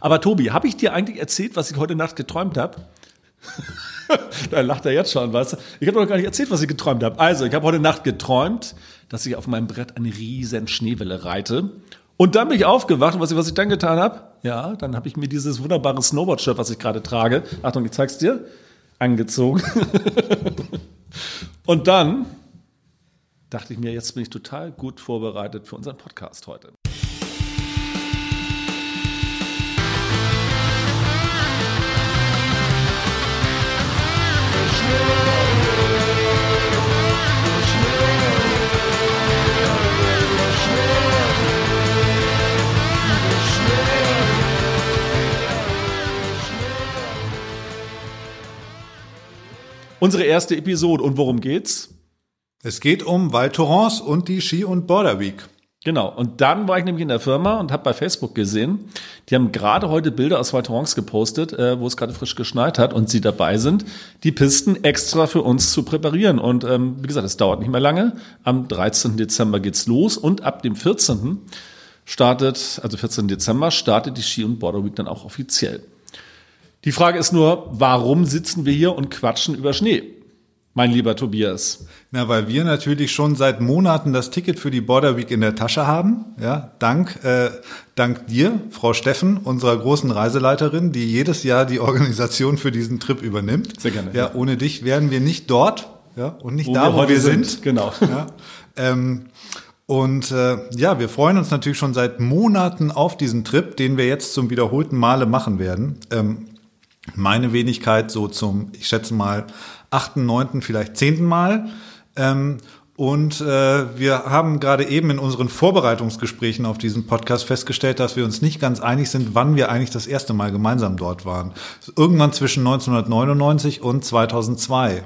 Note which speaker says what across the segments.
Speaker 1: Aber Tobi, habe ich dir eigentlich erzählt, was ich heute Nacht geträumt habe? da lacht er jetzt schon, weißt du? Ich habe noch gar nicht erzählt, was ich geträumt habe. Also, ich habe heute Nacht geträumt, dass ich auf meinem Brett eine riesen Schneewelle reite. Und dann bin ich aufgewacht und was ich, was ich dann getan habe? Ja, dann habe ich mir dieses wunderbare Snowboard-Shirt, was ich gerade trage, Achtung, ich zeig's dir, angezogen. und dann dachte ich mir, jetzt bin ich total gut vorbereitet für unseren Podcast heute. Unsere erste Episode. Und worum geht's?
Speaker 2: Es geht um Val Thorens und die Ski- und Border Week.
Speaker 1: Genau. Und dann war ich nämlich in der Firma und habe bei Facebook gesehen, die haben gerade heute Bilder aus Val Thorens gepostet, äh, wo es gerade frisch geschneit hat und sie dabei sind, die Pisten extra für uns zu präparieren. Und ähm, wie gesagt, es dauert nicht mehr lange. Am 13. Dezember geht's los und ab dem 14. startet, also 14. Dezember startet die Ski- und Border Week dann auch offiziell. Die Frage ist nur, warum sitzen wir hier und quatschen über Schnee? Mein lieber Tobias.
Speaker 2: Na, weil wir natürlich schon seit Monaten das Ticket für die Border Week in der Tasche haben. Ja, dank, äh, dank dir, Frau Steffen, unserer großen Reiseleiterin, die jedes Jahr die Organisation für diesen Trip übernimmt.
Speaker 1: Sehr gerne.
Speaker 2: Ja, ohne dich wären wir nicht dort, ja, und nicht
Speaker 1: Wo
Speaker 2: da,
Speaker 1: wir
Speaker 2: wo wir
Speaker 1: sind.
Speaker 2: sind.
Speaker 1: Genau.
Speaker 2: Ja, ähm, und äh, ja, wir freuen uns natürlich schon seit Monaten auf diesen Trip, den wir jetzt zum wiederholten Male machen werden. Ähm, meine Wenigkeit so zum, ich schätze mal, achten, neunten, vielleicht zehnten Mal. Ähm, und äh, wir haben gerade eben in unseren Vorbereitungsgesprächen auf diesen Podcast festgestellt, dass wir uns nicht ganz einig sind, wann wir eigentlich das erste Mal gemeinsam dort waren. Irgendwann zwischen 1999 und 2002.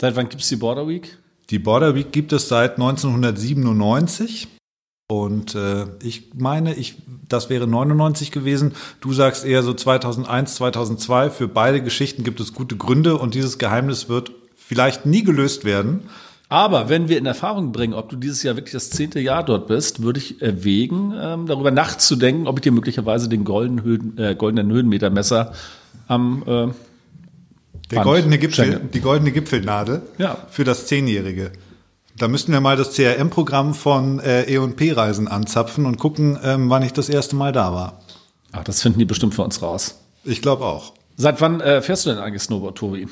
Speaker 1: Seit wann gibt's die Border Week?
Speaker 2: Die Border Week gibt es seit 1997. Und äh, ich meine, ich, das wäre 99 gewesen. Du sagst eher so 2001, 2002. Für beide Geschichten gibt es gute Gründe und dieses Geheimnis wird vielleicht nie gelöst werden.
Speaker 1: Aber wenn wir in Erfahrung bringen, ob du dieses Jahr wirklich das zehnte Jahr dort bist, würde ich erwägen, ähm, darüber nachzudenken, ob ich dir möglicherweise den goldenen, Höhen, äh, goldenen Höhenmetermesser am äh,
Speaker 2: Der goldene Gipfel,
Speaker 1: schenke.
Speaker 2: die goldene Gipfelnadel
Speaker 1: Ja.
Speaker 2: für das Zehnjährige. Da müssten wir mal das CRM-Programm von äh, E&P-Reisen anzapfen und gucken, ähm, wann ich das erste Mal da war.
Speaker 1: Ach, das finden die bestimmt für uns raus.
Speaker 2: Ich glaube auch.
Speaker 1: Seit wann äh, fährst du denn eigentlich Snowboard, Tobi?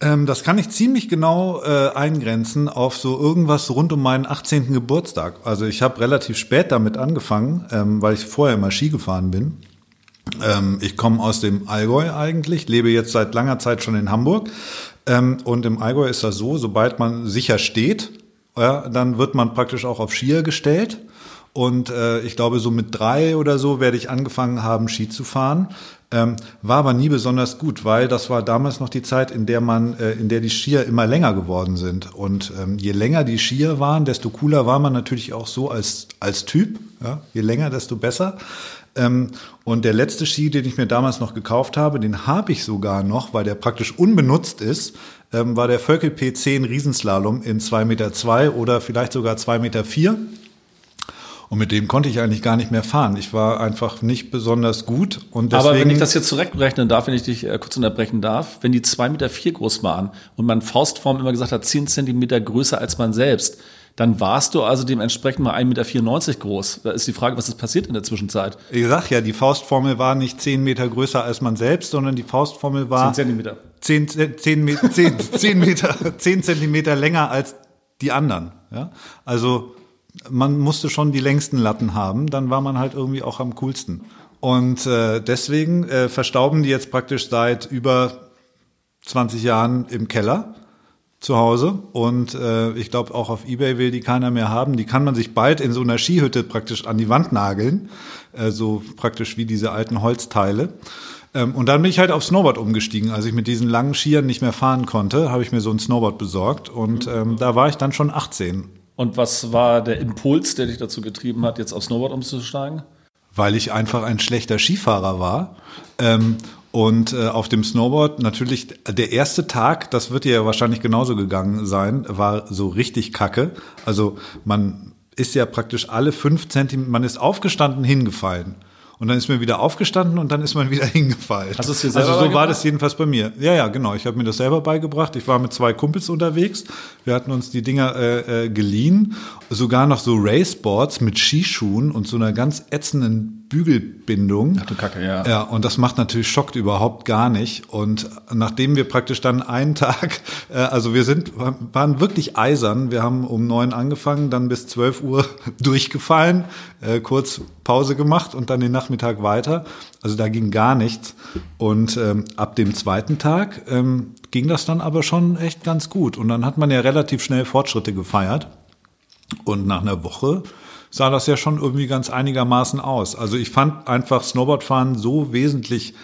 Speaker 2: Ähm, das kann ich ziemlich genau äh, eingrenzen auf so irgendwas rund um meinen 18. Geburtstag. Also ich habe relativ spät damit angefangen, ähm, weil ich vorher immer Ski gefahren bin. Ähm, ich komme aus dem Allgäu eigentlich, lebe jetzt seit langer Zeit schon in Hamburg. Ähm, und im Allgäu ist das so, sobald man sicher steht, ja, dann wird man praktisch auch auf Skier gestellt. Und äh, ich glaube, so mit drei oder so werde ich angefangen haben, Ski zu fahren. Ähm, war aber nie besonders gut, weil das war damals noch die Zeit, in der man, äh, in der die Skier immer länger geworden sind. Und ähm, je länger die Skier waren, desto cooler war man natürlich auch so als als Typ. Ja? Je länger, desto besser. Ähm, und der letzte Ski, den ich mir damals noch gekauft habe, den habe ich sogar noch, weil der praktisch unbenutzt ist, ähm, war der Völkel P10 Riesenslalom in 2,2 Meter zwei oder vielleicht sogar 2,4 Meter. Vier. Und mit dem konnte ich eigentlich gar nicht mehr fahren. Ich war einfach nicht besonders gut. Und deswegen,
Speaker 1: Aber wenn ich das jetzt zurückrechnen darf, wenn ich dich äh, kurz unterbrechen darf, wenn die zwei Meter vier groß waren und man Faustform immer gesagt hat, zehn Zentimeter größer als man selbst, dann warst du also dementsprechend mal 1,94 Meter groß. Da ist die Frage, was ist passiert in der Zwischenzeit?
Speaker 2: ich sag ja, die Faustformel war nicht 10 Meter größer als man selbst, sondern die Faustformel war
Speaker 1: 10 Zentimeter.
Speaker 2: 10, 10, Me- 10, 10 Meter, 10 Zentimeter länger als die anderen. Ja? Also man musste schon die längsten Latten haben, dann war man halt irgendwie auch am coolsten. Und äh, deswegen äh, verstauben die jetzt praktisch seit über 20 Jahren im Keller zu Hause und äh, ich glaube auch auf eBay will die keiner mehr haben. Die kann man sich bald in so einer Skihütte praktisch an die Wand nageln, äh, so praktisch wie diese alten Holzteile. Ähm, und dann bin ich halt auf Snowboard umgestiegen. Als ich mit diesen langen Skiern nicht mehr fahren konnte, habe ich mir so ein Snowboard besorgt und ähm, da war ich dann schon 18,
Speaker 1: Und was war der Impuls, der dich dazu getrieben hat, jetzt auf Snowboard umzusteigen?
Speaker 2: weil ich einfach ein schlechter Skifahrer war. Ähm, und äh, auf dem Snowboard natürlich der erste Tag, das wird dir ja wahrscheinlich genauso gegangen sein, war so richtig kacke. Also man ist ja praktisch alle fünf Zentimeter, man ist aufgestanden, hingefallen. Und dann ist man wieder aufgestanden und dann ist man wieder hingefallen.
Speaker 1: Hast du es dir selber
Speaker 2: Also so war das jedenfalls bei mir. Ja, ja, genau. Ich habe mir das selber beigebracht. Ich war mit zwei Kumpels unterwegs. Wir hatten uns die Dinger äh, äh, geliehen. Sogar noch so Raceboards mit Skischuhen und so einer ganz ätzenden Bügelbindung.
Speaker 1: Ach du Kacke, ja.
Speaker 2: Ja, und das macht natürlich schockt überhaupt gar nicht. Und nachdem wir praktisch dann einen Tag, äh, also wir sind, waren wirklich eisern. Wir haben um neun angefangen, dann bis zwölf Uhr durchgefallen, äh, kurz Pause gemacht und dann den Nachmittag weiter. Also da ging gar nichts. Und ähm, ab dem zweiten Tag ähm, ging das dann aber schon echt ganz gut. Und dann hat man ja relativ schnell Fortschritte gefeiert. Und nach einer Woche sah das ja schon irgendwie ganz einigermaßen aus. Also ich fand einfach Snowboardfahren so wesentlich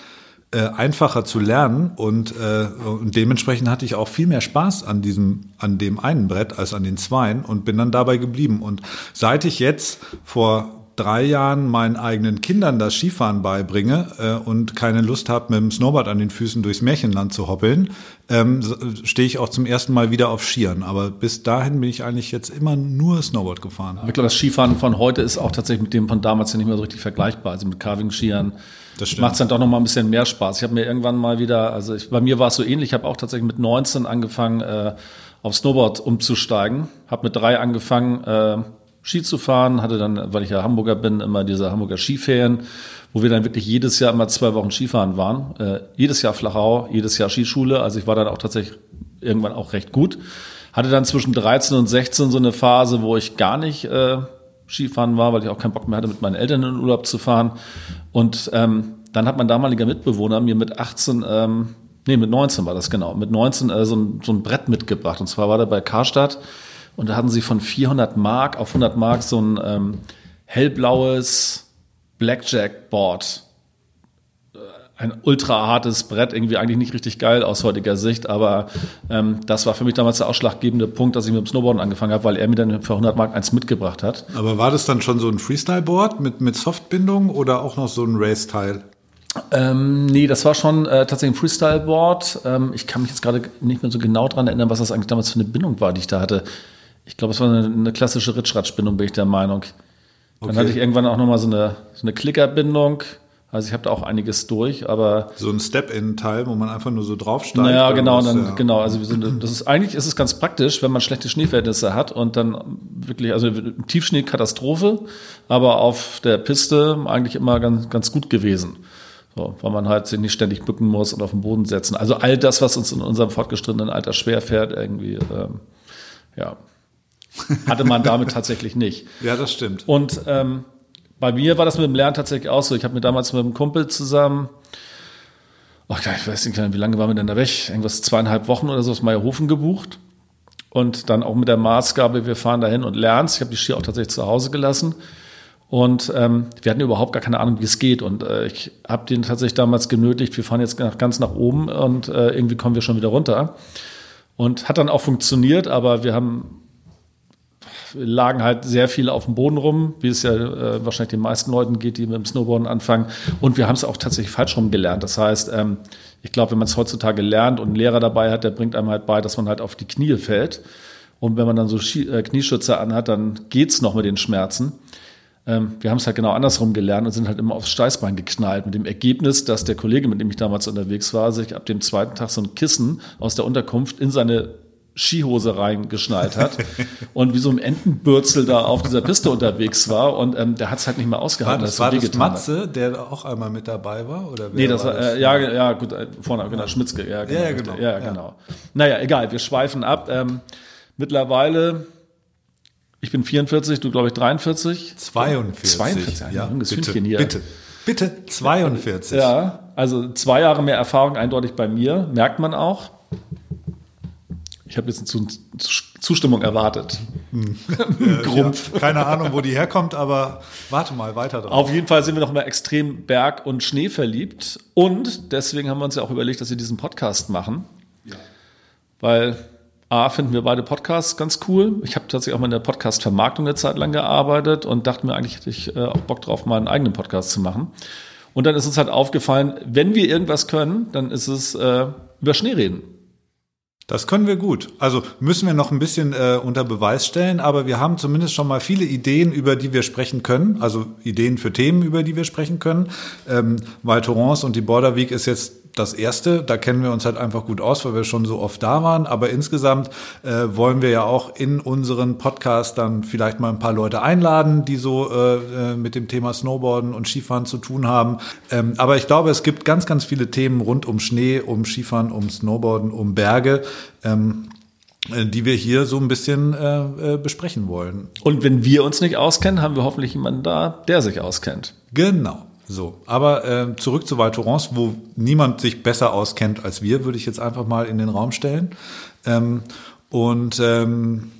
Speaker 2: äh, einfacher zu lernen und, äh, und dementsprechend hatte ich auch viel mehr Spaß an diesem, an dem einen Brett als an den zweien und bin dann dabei geblieben. Und seit ich jetzt vor drei Jahren meinen eigenen Kindern das Skifahren beibringe äh, und keine Lust habe, mit dem Snowboard an den Füßen durchs Märchenland zu hoppeln, ähm, stehe ich auch zum ersten Mal wieder auf Skiern. Aber bis dahin bin ich eigentlich jetzt immer nur Snowboard gefahren.
Speaker 1: Ich glaube, das Skifahren von heute ist auch tatsächlich mit dem von damals ja nicht mehr so richtig vergleichbar. Also mit Carving-Skiern macht es dann doch noch mal ein bisschen mehr Spaß. Ich habe mir irgendwann mal wieder, also ich, bei mir war es so ähnlich, ich habe auch tatsächlich mit 19 angefangen, äh, auf Snowboard umzusteigen. Habe mit drei angefangen, äh, Ski zu fahren, hatte dann, weil ich ja Hamburger bin, immer diese Hamburger Skiferien, wo wir dann wirklich jedes Jahr immer zwei Wochen Skifahren waren. Äh, jedes Jahr Flachau, jedes Jahr Skischule. Also ich war dann auch tatsächlich irgendwann auch recht gut. Hatte dann zwischen 13 und 16 so eine Phase, wo ich gar nicht äh, Skifahren war, weil ich auch keinen Bock mehr hatte, mit meinen Eltern in den Urlaub zu fahren. Und ähm, dann hat mein damaliger Mitbewohner mir mit 18, ähm, nee, mit 19 war das genau, mit 19 äh, so, ein, so ein Brett mitgebracht. Und zwar war der bei Karstadt und da hatten sie von 400 Mark auf 100 Mark so ein ähm, hellblaues Blackjack-Board ein ultra hartes Brett, irgendwie eigentlich nicht richtig geil aus heutiger Sicht, aber ähm, das war für mich damals der ausschlaggebende Punkt, dass ich mit dem Snowboarden angefangen habe, weil er mir dann für 100 Mark eins mitgebracht hat.
Speaker 2: Aber war das dann schon so ein Freestyle-Board mit, mit Softbindung oder auch noch so ein Race-Teil?
Speaker 1: Ähm, nee, das war schon äh, tatsächlich ein Freestyle-Board. Ähm, ich kann mich jetzt gerade nicht mehr so genau dran erinnern, was das eigentlich damals für eine Bindung war, die ich da hatte. Ich glaube, es war eine, eine klassische Ritschratsch-Bindung, bin ich der Meinung. Dann
Speaker 2: Okay.
Speaker 1: hatte ich irgendwann auch nochmal so eine, so eine Klickerbindung. Also ich habe da auch einiges durch, aber
Speaker 2: So ein Step-In-Teil, wo man einfach nur so draufsteigt?
Speaker 1: Naja, genau, dann,
Speaker 2: Ja.
Speaker 1: genau. Also wir sind, das ist eigentlich ist es ganz praktisch, wenn man schlechte Schneeverhältnisse hat und dann wirklich, also Tiefschnee Katastrophe, aber auf der Piste eigentlich immer ganz, ganz gut gewesen. So, weil man halt sich nicht ständig bücken muss und auf den Boden setzen. Also all das, was uns in unserem fortgeschrittenen Alter schwerfährt, irgendwie, ähm, ja, hatte man damit tatsächlich nicht.
Speaker 2: Ja, das stimmt.
Speaker 1: Und ähm, bei mir war das mit dem Lernen tatsächlich auch so. Ich habe mir damals mit einem Kumpel zusammen, oh, ich weiß nicht, wie lange waren wir denn da weg? Irgendwas zweieinhalb Wochen oder so aus Meierhofen gebucht. Und dann auch mit der Maßgabe, wir fahren dahin und lernen Ich habe die Ski auch tatsächlich zu Hause gelassen. Und ähm, wir hatten überhaupt gar keine Ahnung, wie es geht. Und äh, ich habe den tatsächlich damals genötigt, wir fahren jetzt nach, ganz nach oben und äh, irgendwie kommen wir schon wieder runter. Und hat dann auch funktioniert, aber wir haben lagen halt sehr viel auf dem Boden rum, wie es ja äh, wahrscheinlich den meisten Leuten geht, die mit dem Snowboarden anfangen. Und wir haben es auch tatsächlich falsch rum gelernt. Das heißt, ähm, ich glaube, wenn man es heutzutage lernt und einen Lehrer dabei hat, der bringt einem halt bei, dass man halt auf die Knie fällt. Und wenn man dann so Ski äh, Knieschützer anhat, dann geht's noch mit den Schmerzen. Ähm, wir haben es halt genau andersrum gelernt und sind halt immer aufs Steißbein geknallt. Mit dem Ergebnis, dass der Kollege, mit dem ich damals unterwegs war, sich ab dem zweiten Tag so ein Kissen aus der Unterkunft in seine Skihose reingeschnallt hat und wie so ein Entenbürzel da auf dieser Piste unterwegs war und ähm, der hat es halt nicht mehr
Speaker 2: War
Speaker 1: ausgehalten.
Speaker 2: das,
Speaker 1: dass er
Speaker 2: war
Speaker 1: so
Speaker 2: das
Speaker 1: wehgetan hat.
Speaker 2: Matze, der auch einmal mit dabei war? Oder
Speaker 1: Nee, das war, äh, ja, ja, gut, äh, vorne, genau, Schmitzke, ja, genau.
Speaker 2: Ja, ja, genau.
Speaker 1: Ja,
Speaker 2: Ja.
Speaker 1: genau. Naja, egal, wir schweifen ab. Ähm, mittlerweile, ich bin 44, du glaube ich 43.
Speaker 2: 42.
Speaker 1: 42, ein junges
Speaker 2: bitte,
Speaker 1: Hündchen hier.
Speaker 2: Bitte, bitte 42.
Speaker 1: Ja, also zwei Jahre mehr Erfahrung eindeutig bei mir, merkt man auch. Ich habe jetzt eine Zu- Zustimmung erwartet. Grumpf.
Speaker 2: Ja, keine Ahnung, wo die herkommt, aber warte mal weiter drauf.
Speaker 1: Auf jeden Fall sind wir noch mal extrem Berg- und Schnee verliebt. Und deswegen haben wir uns ja auch überlegt, dass wir diesen Podcast machen. Weil A, finden wir beide Podcasts ganz cool. Ich habe tatsächlich auch mal in der Podcast-Vermarktung eine Zeit lang gearbeitet und dachte mir, eigentlich hätte ich äh, auch Bock drauf, mal einen eigenen Podcast zu machen. Und dann ist uns halt aufgefallen, wenn wir irgendwas können, dann ist es äh, über Schnee reden.
Speaker 2: Das können wir gut. Also müssen wir noch ein bisschen äh, unter Beweis stellen, aber wir haben zumindest schon mal viele Ideen, über die wir sprechen können. Also Ideen für Themen, über die wir sprechen können. Ähm, weil Torrance und die Border Week ist jetzt das erste, da kennen wir uns halt einfach gut aus, weil wir schon so oft da waren. Aber insgesamt äh, wollen wir ja auch in unseren Podcast dann vielleicht mal ein paar Leute einladen, die so äh, äh, mit dem Thema Snowboarden und Skifahren zu tun haben. Ähm, aber ich glaube, es gibt ganz, ganz viele Themen rund um Schnee, um Skifahren, um Snowboarden, um Berge. Ähm, äh, die wir hier so ein bisschen äh, äh, besprechen wollen.
Speaker 1: Und wenn wir uns nicht auskennen, haben wir hoffentlich jemanden da, der sich auskennt.
Speaker 2: Genau. So, aber äh, zurück zu Val Thorens, wo niemand sich besser auskennt als wir, würde ich jetzt einfach mal in den Raum stellen. Ähm, und ähm,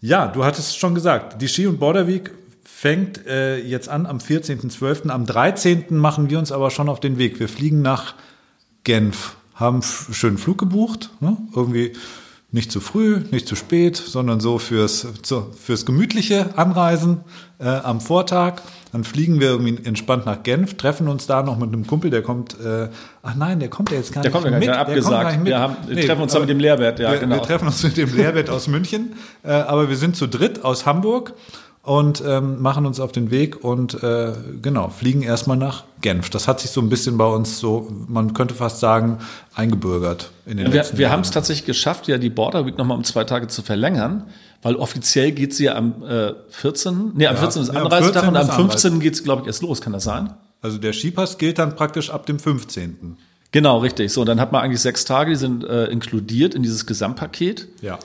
Speaker 2: ja, du hattest schon gesagt, die Ski- und Border Week fängt äh, jetzt an am 14.12. Am 13. machen wir uns aber schon auf den Weg. Wir fliegen nach Genf, haben schönen Flug gebucht, ne? irgendwie nicht zu früh, nicht zu spät, sondern so fürs, so, fürs gemütliche Anreisen äh, am Vortag. Dann fliegen wir irgendwie entspannt nach Genf, treffen uns da noch mit einem Kumpel, der kommt, äh, ach nein, der kommt ja jetzt gar
Speaker 1: der
Speaker 2: nicht
Speaker 1: kommt mit. Der kommt gar nicht mit. Wir, haben, wir nee, treffen uns da mit dem Lehrbert,
Speaker 2: ja, wir, genau. Wir treffen uns mit dem Lehrbert aus München, äh, aber wir sind zu dritt aus Hamburg und ähm, machen uns auf den Weg und äh, genau, fliegen erstmal nach Genf. Das hat sich so ein bisschen bei uns so, man könnte fast sagen, eingebürgert
Speaker 1: in den wir, letzten Wir haben es tatsächlich geschafft, ja die Border Week nochmal um zwei Tage zu verlängern, weil offiziell geht sie ja am äh, 14. Nee, am ja, 14. ist ja, Anreisetag und am 15. geht es, glaube ich, erst los. Kann das sein?
Speaker 2: Also der Skipass gilt dann praktisch ab dem 15.
Speaker 1: Genau, richtig. So, dann hat man eigentlich sechs Tage, die sind äh, inkludiert in dieses Gesamtpaket.
Speaker 2: Ja.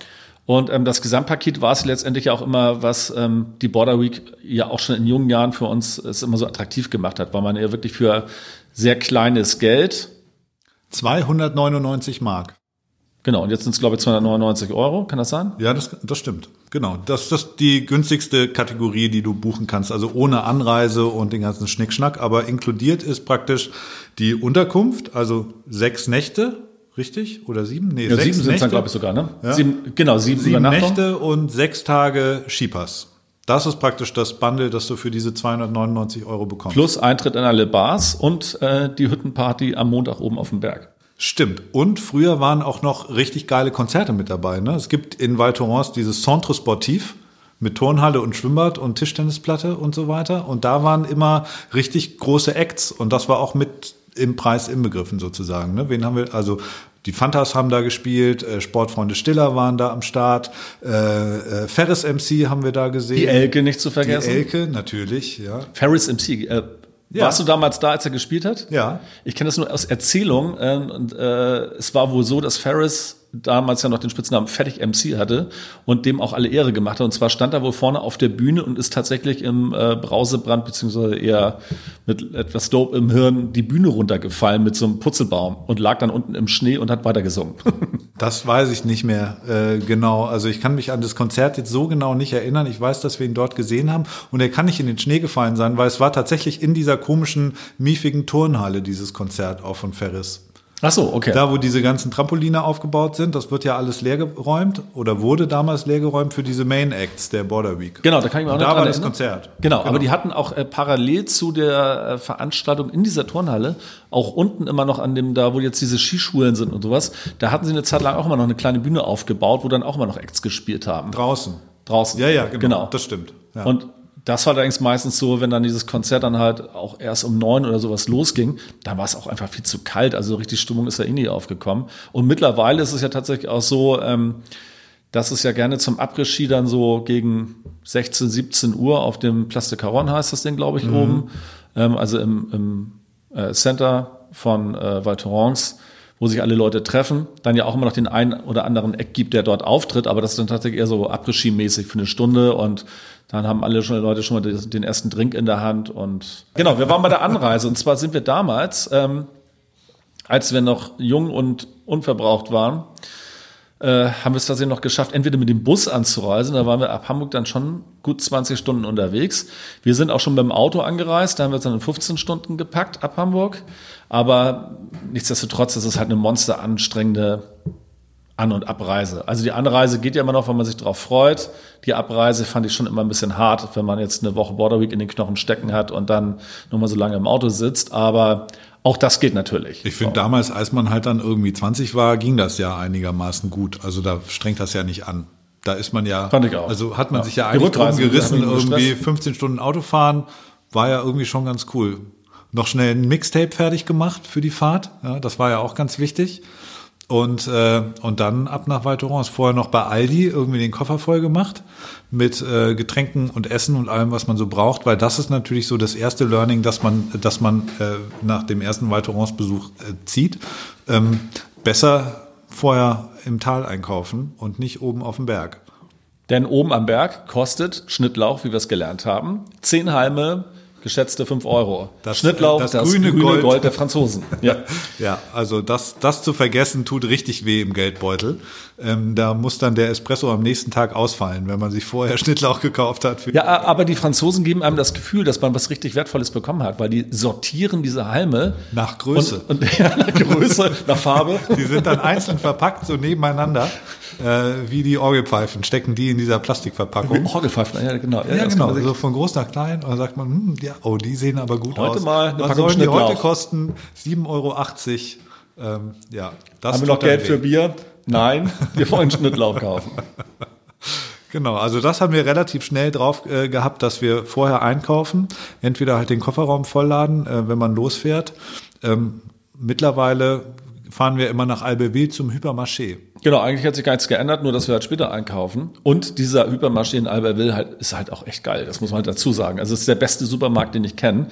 Speaker 1: Und ähm, das Gesamtpaket war es letztendlich auch immer, was ähm, die Border Week ja auch schon in jungen Jahren für uns es immer so attraktiv gemacht hat, weil man ja wirklich für sehr kleines Geld
Speaker 2: 299 Mark.
Speaker 1: Genau, und jetzt sind es, glaube ich, 299 Euro, kann das sein?
Speaker 2: Ja, das, das stimmt. Genau. Das, das ist die günstigste Kategorie, die du buchen kannst. Also ohne Anreise und den ganzen Schnickschnack. Aber inkludiert ist praktisch die Unterkunft, also sechs Nächte Richtig? Oder sieben?
Speaker 1: Nee, ja, sechs sieben sind es dann, glaube ich, sogar, ne?
Speaker 2: Ja. Sieben, genau, sieben, sieben Nächte und sechs Tage Skipass. Das ist praktisch das Bundle, das du für diese 299 Euro bekommst.
Speaker 1: Plus Eintritt in alle Bars und äh, die Hüttenparty am Montag oben auf dem Berg.
Speaker 2: Stimmt. Und früher waren auch noch richtig geile Konzerte mit dabei. Ne? Es gibt in Val Thorens dieses Centre Sportif mit Turnhalle und Schwimmbad und Tischtennisplatte und so weiter. Und da waren immer richtig große Acts. Und das war auch mit im Preis inbegriffen sozusagen. Ne? Wen haben wir? Also die Fantas haben da gespielt, äh, Sportfreunde Stiller waren da am Start, äh, äh, Ferris MC haben wir da gesehen.
Speaker 1: Die Elke nicht zu vergessen.
Speaker 2: Die Elke, natürlich, ja.
Speaker 1: Ferris MC, äh, ja. Warst du damals da, als er gespielt hat?
Speaker 2: Ja.
Speaker 1: Ich kenne das nur aus Erzählung. Äh, und äh, es war wohl so, dass Ferris damals ja noch den Spitznamen Fertig MC hatte und dem auch alle Ehre gemacht hat. Und zwar stand er wohl vorne auf der Bühne und ist tatsächlich im äh, Brausebrand beziehungsweise eher mit etwas Dope im Hirn die Bühne runtergefallen mit so einem Putzelbaum und lag dann unten im Schnee und hat weitergesungen.
Speaker 2: das weiß ich nicht mehr äh, genau. Also ich kann mich an das Konzert jetzt so genau nicht erinnern. Ich weiß, dass wir ihn dort gesehen haben und er kann nicht in den Schnee gefallen sein, weil es war tatsächlich in dieser komischen, miefigen Turnhalle dieses Konzert auch von Ferris.
Speaker 1: Ach so, okay.
Speaker 2: Da, wo diese ganzen Trampoline aufgebaut sind, das wird ja alles leergeräumt oder wurde damals leergeräumt für diese Main Acts der Border Week.
Speaker 1: Genau, da kann ich mir auch
Speaker 2: noch Da war das Konzert.
Speaker 1: Genau, genau, aber die hatten auch äh, parallel zu der äh, Veranstaltung in dieser Turnhalle, auch unten immer noch an dem, da wo jetzt diese Skischulen sind und sowas, da hatten sie eine Zeit lang auch immer noch eine kleine Bühne aufgebaut, wo dann auch immer noch Acts gespielt haben.
Speaker 2: Draußen.
Speaker 1: Draußen.
Speaker 2: Ja, ja, genau. genau. Das stimmt. Ja.
Speaker 1: Und das war allerdings meistens so, wenn dann dieses Konzert dann halt auch erst um neun oder sowas losging, dann war es auch einfach viel zu kalt. Also richtig Stimmung ist ja eh nie aufgekommen. Und mittlerweile ist es ja tatsächlich auch so, ähm, dass es ja gerne zum Après-Ski dann so gegen 16, 17 Uhr auf dem Place de Caron heißt das Ding, glaube ich, mhm. oben, ähm, also im, im äh, Center von äh, Val Thorens, wo sich alle Leute treffen, dann ja auch immer noch den einen oder anderen Eck gibt, der dort auftritt, aber das ist dann tatsächlich eher so Après-Ski-mäßig für eine Stunde und dann haben alle schon Leute schon mal den ersten Drink in der Hand und genau, wir waren bei der Anreise und zwar sind wir damals, ähm, als wir noch jung und unverbraucht waren, äh, haben wir es tatsächlich noch geschafft, entweder mit dem Bus anzureisen, da waren wir ab Hamburg dann schon gut 20 Stunden unterwegs. Wir sind auch schon beim Auto angereist, da haben wir uns dann in 15 Stunden gepackt ab Hamburg, aber nichtsdestotrotz ist es halt eine monster anstrengende An- und Abreise. Also die Anreise geht ja immer noch, wenn man sich darauf freut. Die Abreise fand ich schon immer ein bisschen hart, wenn man jetzt eine Woche Border Week in den Knochen stecken hat und dann nur mal so lange im Auto sitzt. Aber auch das geht natürlich.
Speaker 2: Ich finde damals, als man halt dann irgendwie 20 war, ging das ja einigermaßen gut. Also da strengt das ja nicht an. Da ist man ja,
Speaker 1: Fand ich auch.
Speaker 2: also hat man
Speaker 1: Ja.
Speaker 2: sich ja eigentlich drum gerissen, irgendwie
Speaker 1: gestresst.
Speaker 2: 15 Stunden Auto fahren, war ja irgendwie schon ganz cool. Noch schnell ein Mixtape fertig gemacht für die Fahrt, ja, das war ja auch ganz wichtig. Und, äh, und dann ab nach Val Thorens. Vorher noch bei Aldi irgendwie den Koffer voll gemacht mit äh, Getränken und Essen und allem, was man so braucht, weil das ist natürlich so das erste Learning, dass man, dass man äh, nach dem ersten Val Thorens Besuch äh, zieht. Ähm, besser vorher im Tal einkaufen und nicht oben auf dem Berg.
Speaker 1: Denn oben am Berg kostet Schnittlauch, wie wir es gelernt haben, zehn Halme, geschätzte fünf Euro.
Speaker 2: Das,
Speaker 1: Schnittlauch,
Speaker 2: äh,
Speaker 1: das,
Speaker 2: das
Speaker 1: grüne,
Speaker 2: grüne
Speaker 1: Gold.
Speaker 2: Gold.
Speaker 1: der Franzosen. Ja.
Speaker 2: Ja, also das, das zu vergessen tut richtig weh im Geldbeutel. Ähm, da muss dann der Espresso am nächsten Tag ausfallen, wenn man sich vorher Schnittlauch gekauft hat.
Speaker 1: Ja, aber die Franzosen geben einem das Gefühl, dass man was richtig Wertvolles bekommen hat, weil die sortieren diese Halme
Speaker 2: Nach Größe.
Speaker 1: Und, und ja, nach Größe, nach Farbe.
Speaker 2: Die sind dann einzeln verpackt, so nebeneinander, äh, wie die Orgelpfeifen, stecken die in dieser Plastikverpackung.
Speaker 1: Orgelpfeifen, ja genau.
Speaker 2: Ja,
Speaker 1: das
Speaker 2: genau, so von groß nach klein. Und dann sagt man, hm, ja, oh, die sehen aber gut
Speaker 1: Heute
Speaker 2: aus.
Speaker 1: mal eine
Speaker 2: Was
Speaker 1: Packung
Speaker 2: sollen die heute kosten? 7,80 Euro. Ähm, ja, das
Speaker 1: Haben wir noch Geld für Bier? Nein, wir wollen Schnittlauch kaufen.
Speaker 2: Genau, also das haben wir relativ schnell drauf äh, gehabt, dass wir vorher einkaufen, entweder halt den Kofferraum vollladen, äh, wenn man losfährt. Ähm, mittlerweile fahren wir immer nach Albertville zum Hypermarché.
Speaker 1: Genau, eigentlich hat sich gar nichts geändert, nur dass wir halt später einkaufen. Und dieser Hypermarché in Albertville halt, ist halt auch echt geil, das muss man halt dazu sagen. Also es ist der beste Supermarkt, den ich kenne.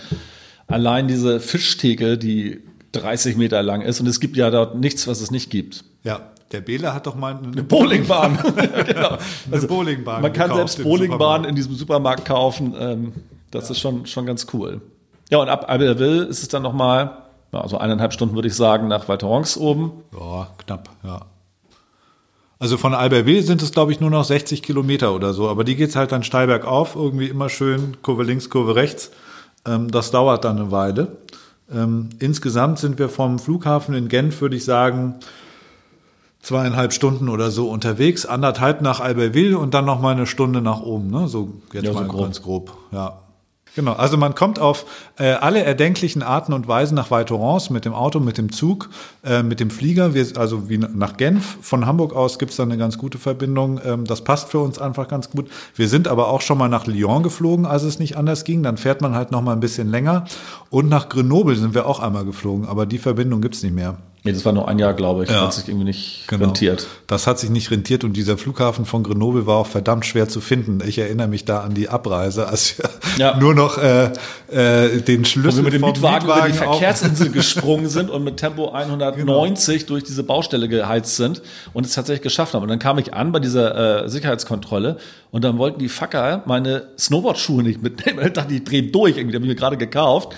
Speaker 1: Allein diese Fischtheke, die 30 Meter lang ist und es gibt ja dort nichts, was es nicht gibt.
Speaker 2: Ja, der Bela hat doch mal eine,
Speaker 1: Bowlingbahn. Ja, genau.
Speaker 2: eine Bowlingbahn
Speaker 1: Man kann selbst Bowlingbahn in diesem Supermarkt kaufen. Ähm, das ist schon, schon ganz cool. Ja, und ab Albertville ist es dann nochmal, ja, so eineinhalb Stunden würde ich sagen, nach Val Thorens oben.
Speaker 2: Ja, knapp, ja. Also von Albertville sind es, glaube ich, nur noch 60 Kilometer oder so. Aber die geht's halt dann steil bergauf, irgendwie immer schön Kurve links, Kurve rechts. Ähm, das dauert dann eine Weile. Ähm, insgesamt sind wir vom Flughafen in Genf, würde ich sagen, zweieinhalb Stunden oder so unterwegs, anderthalb nach Albertville und dann noch mal eine Stunde nach oben. Ne? So jetzt
Speaker 1: Ja, so
Speaker 2: mal
Speaker 1: grob.
Speaker 2: ganz grob. Ja. Genau, also man kommt auf äh, alle erdenklichen Arten und Weisen nach Val Thorens mit dem Auto, mit dem Zug, äh, mit dem Flieger, wir, also wie nach Genf. Von Hamburg aus gibt's da eine ganz gute Verbindung. Ähm, das passt für uns einfach ganz gut. Wir sind aber auch schon mal nach Lyon geflogen, als es nicht anders ging. Dann fährt man halt noch mal ein bisschen länger. Und nach Grenoble sind wir auch einmal geflogen, aber die Verbindung gibt's nicht mehr.
Speaker 1: Nee, das war nur ein Jahr, glaube ich.
Speaker 2: Ja.
Speaker 1: Hat sich irgendwie nicht
Speaker 2: Genau.
Speaker 1: rentiert.
Speaker 2: Das hat sich nicht rentiert und dieser Flughafen von Grenoble war auch verdammt schwer zu finden. Ich erinnere mich da an die Abreise, als wir
Speaker 1: Ja.
Speaker 2: nur noch äh, äh, den Schlüssel
Speaker 1: wir mit dem
Speaker 2: vom
Speaker 1: Mietwagen, über die
Speaker 2: Mietwagen
Speaker 1: Verkehrsinsel gesprungen sind und mit Tempo 190
Speaker 2: Genau.
Speaker 1: durch diese Baustelle geheizt sind und es tatsächlich geschafft haben. Und dann kam ich an bei dieser äh, Sicherheitskontrolle und dann wollten die Fucker meine Snowboardschuhe nicht mitnehmen. Ich dachte, die drehen durch, irgendwie, die habe ich mir gerade gekauft.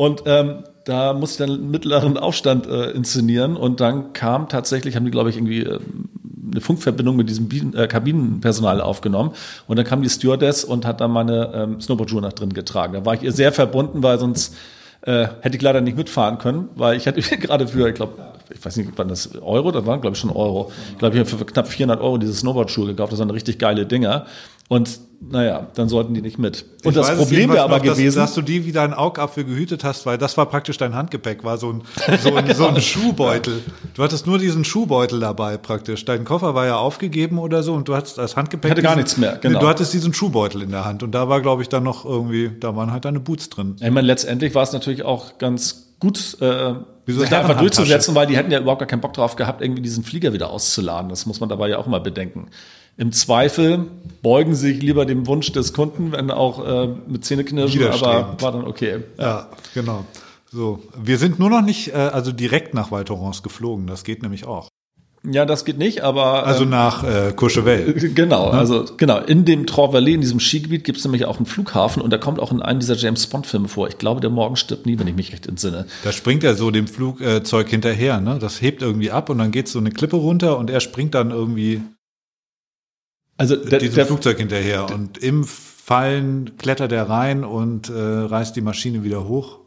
Speaker 1: Und ähm, da musste ich dann einen mittleren Aufstand äh, inszenieren und dann kam tatsächlich, haben die, glaube ich, irgendwie äh, eine Funkverbindung mit diesem Bien- äh, Kabinenpersonal aufgenommen und dann kam die Stewardess und hat dann meine ähm, Snowboardschuhe nach drin getragen. Da war ich ihr sehr verbunden, weil sonst äh, hätte ich leider nicht mitfahren können, weil ich hatte gerade für, ich glaube, ich weiß nicht, wann das Euro, das waren glaube ich schon Euro. Ich glaube, ich habe für knapp 400 Euro diese Snowboardschuhe gekauft. Das waren richtig geile Dinger. Und naja, dann sollten die nicht mit. Und
Speaker 2: Ich
Speaker 1: das Problem wäre aber
Speaker 2: noch, dass,
Speaker 1: gewesen,
Speaker 2: dass du die wie dein Augapfel gehütet hast, weil das war praktisch dein Handgepäck, war so ein, so ein, so ein Schuhbeutel. Du hattest nur diesen Schuhbeutel dabei praktisch. Dein Koffer war ja aufgegeben oder so und du hattest als Handgepäck.
Speaker 1: Ich hatte gar
Speaker 2: diesen-
Speaker 1: nichts mehr, genau.
Speaker 2: Du hattest diesen Schuhbeutel in der Hand und da war, glaube ich, dann noch irgendwie, da waren halt deine Boots drin.
Speaker 1: ich meine, letztendlich war es natürlich auch ganz gut, äh,
Speaker 2: Wieso
Speaker 1: sich da einfach durchzusetzen, weil die hätten ja überhaupt gar keinen Bock drauf gehabt, irgendwie diesen Flieger wieder auszuladen. Das muss man dabei ja auch mal bedenken. Im Zweifel beugen sie sich lieber dem Wunsch des Kunden, wenn auch äh, mit Zähneknirschen, aber war dann okay.
Speaker 2: Ja, genau. So, wir sind nur noch nicht, äh, also direkt nach Val Thorens geflogen. Das geht nämlich auch.
Speaker 1: Ja, das geht nicht, aber
Speaker 2: Also
Speaker 1: ähm,
Speaker 2: nach äh, Courchevel.
Speaker 1: Genau, also genau. In dem Trois Vallées, in diesem Skigebiet, gibt es nämlich auch einen Flughafen und der kommt auch in einem dieser James Bond-Filme vor. Ich glaube, der Morgen stirbt nie, wenn ich mich recht entsinne.
Speaker 2: Da springt er so dem Flugzeug hinterher, ne? Das hebt irgendwie ab und dann geht so eine Klippe runter und er springt dann irgendwie
Speaker 1: Also der,
Speaker 2: diesem
Speaker 1: der,
Speaker 2: Flugzeug hinterher und im Fallen klettert er rein und äh, reißt die Maschine wieder hoch.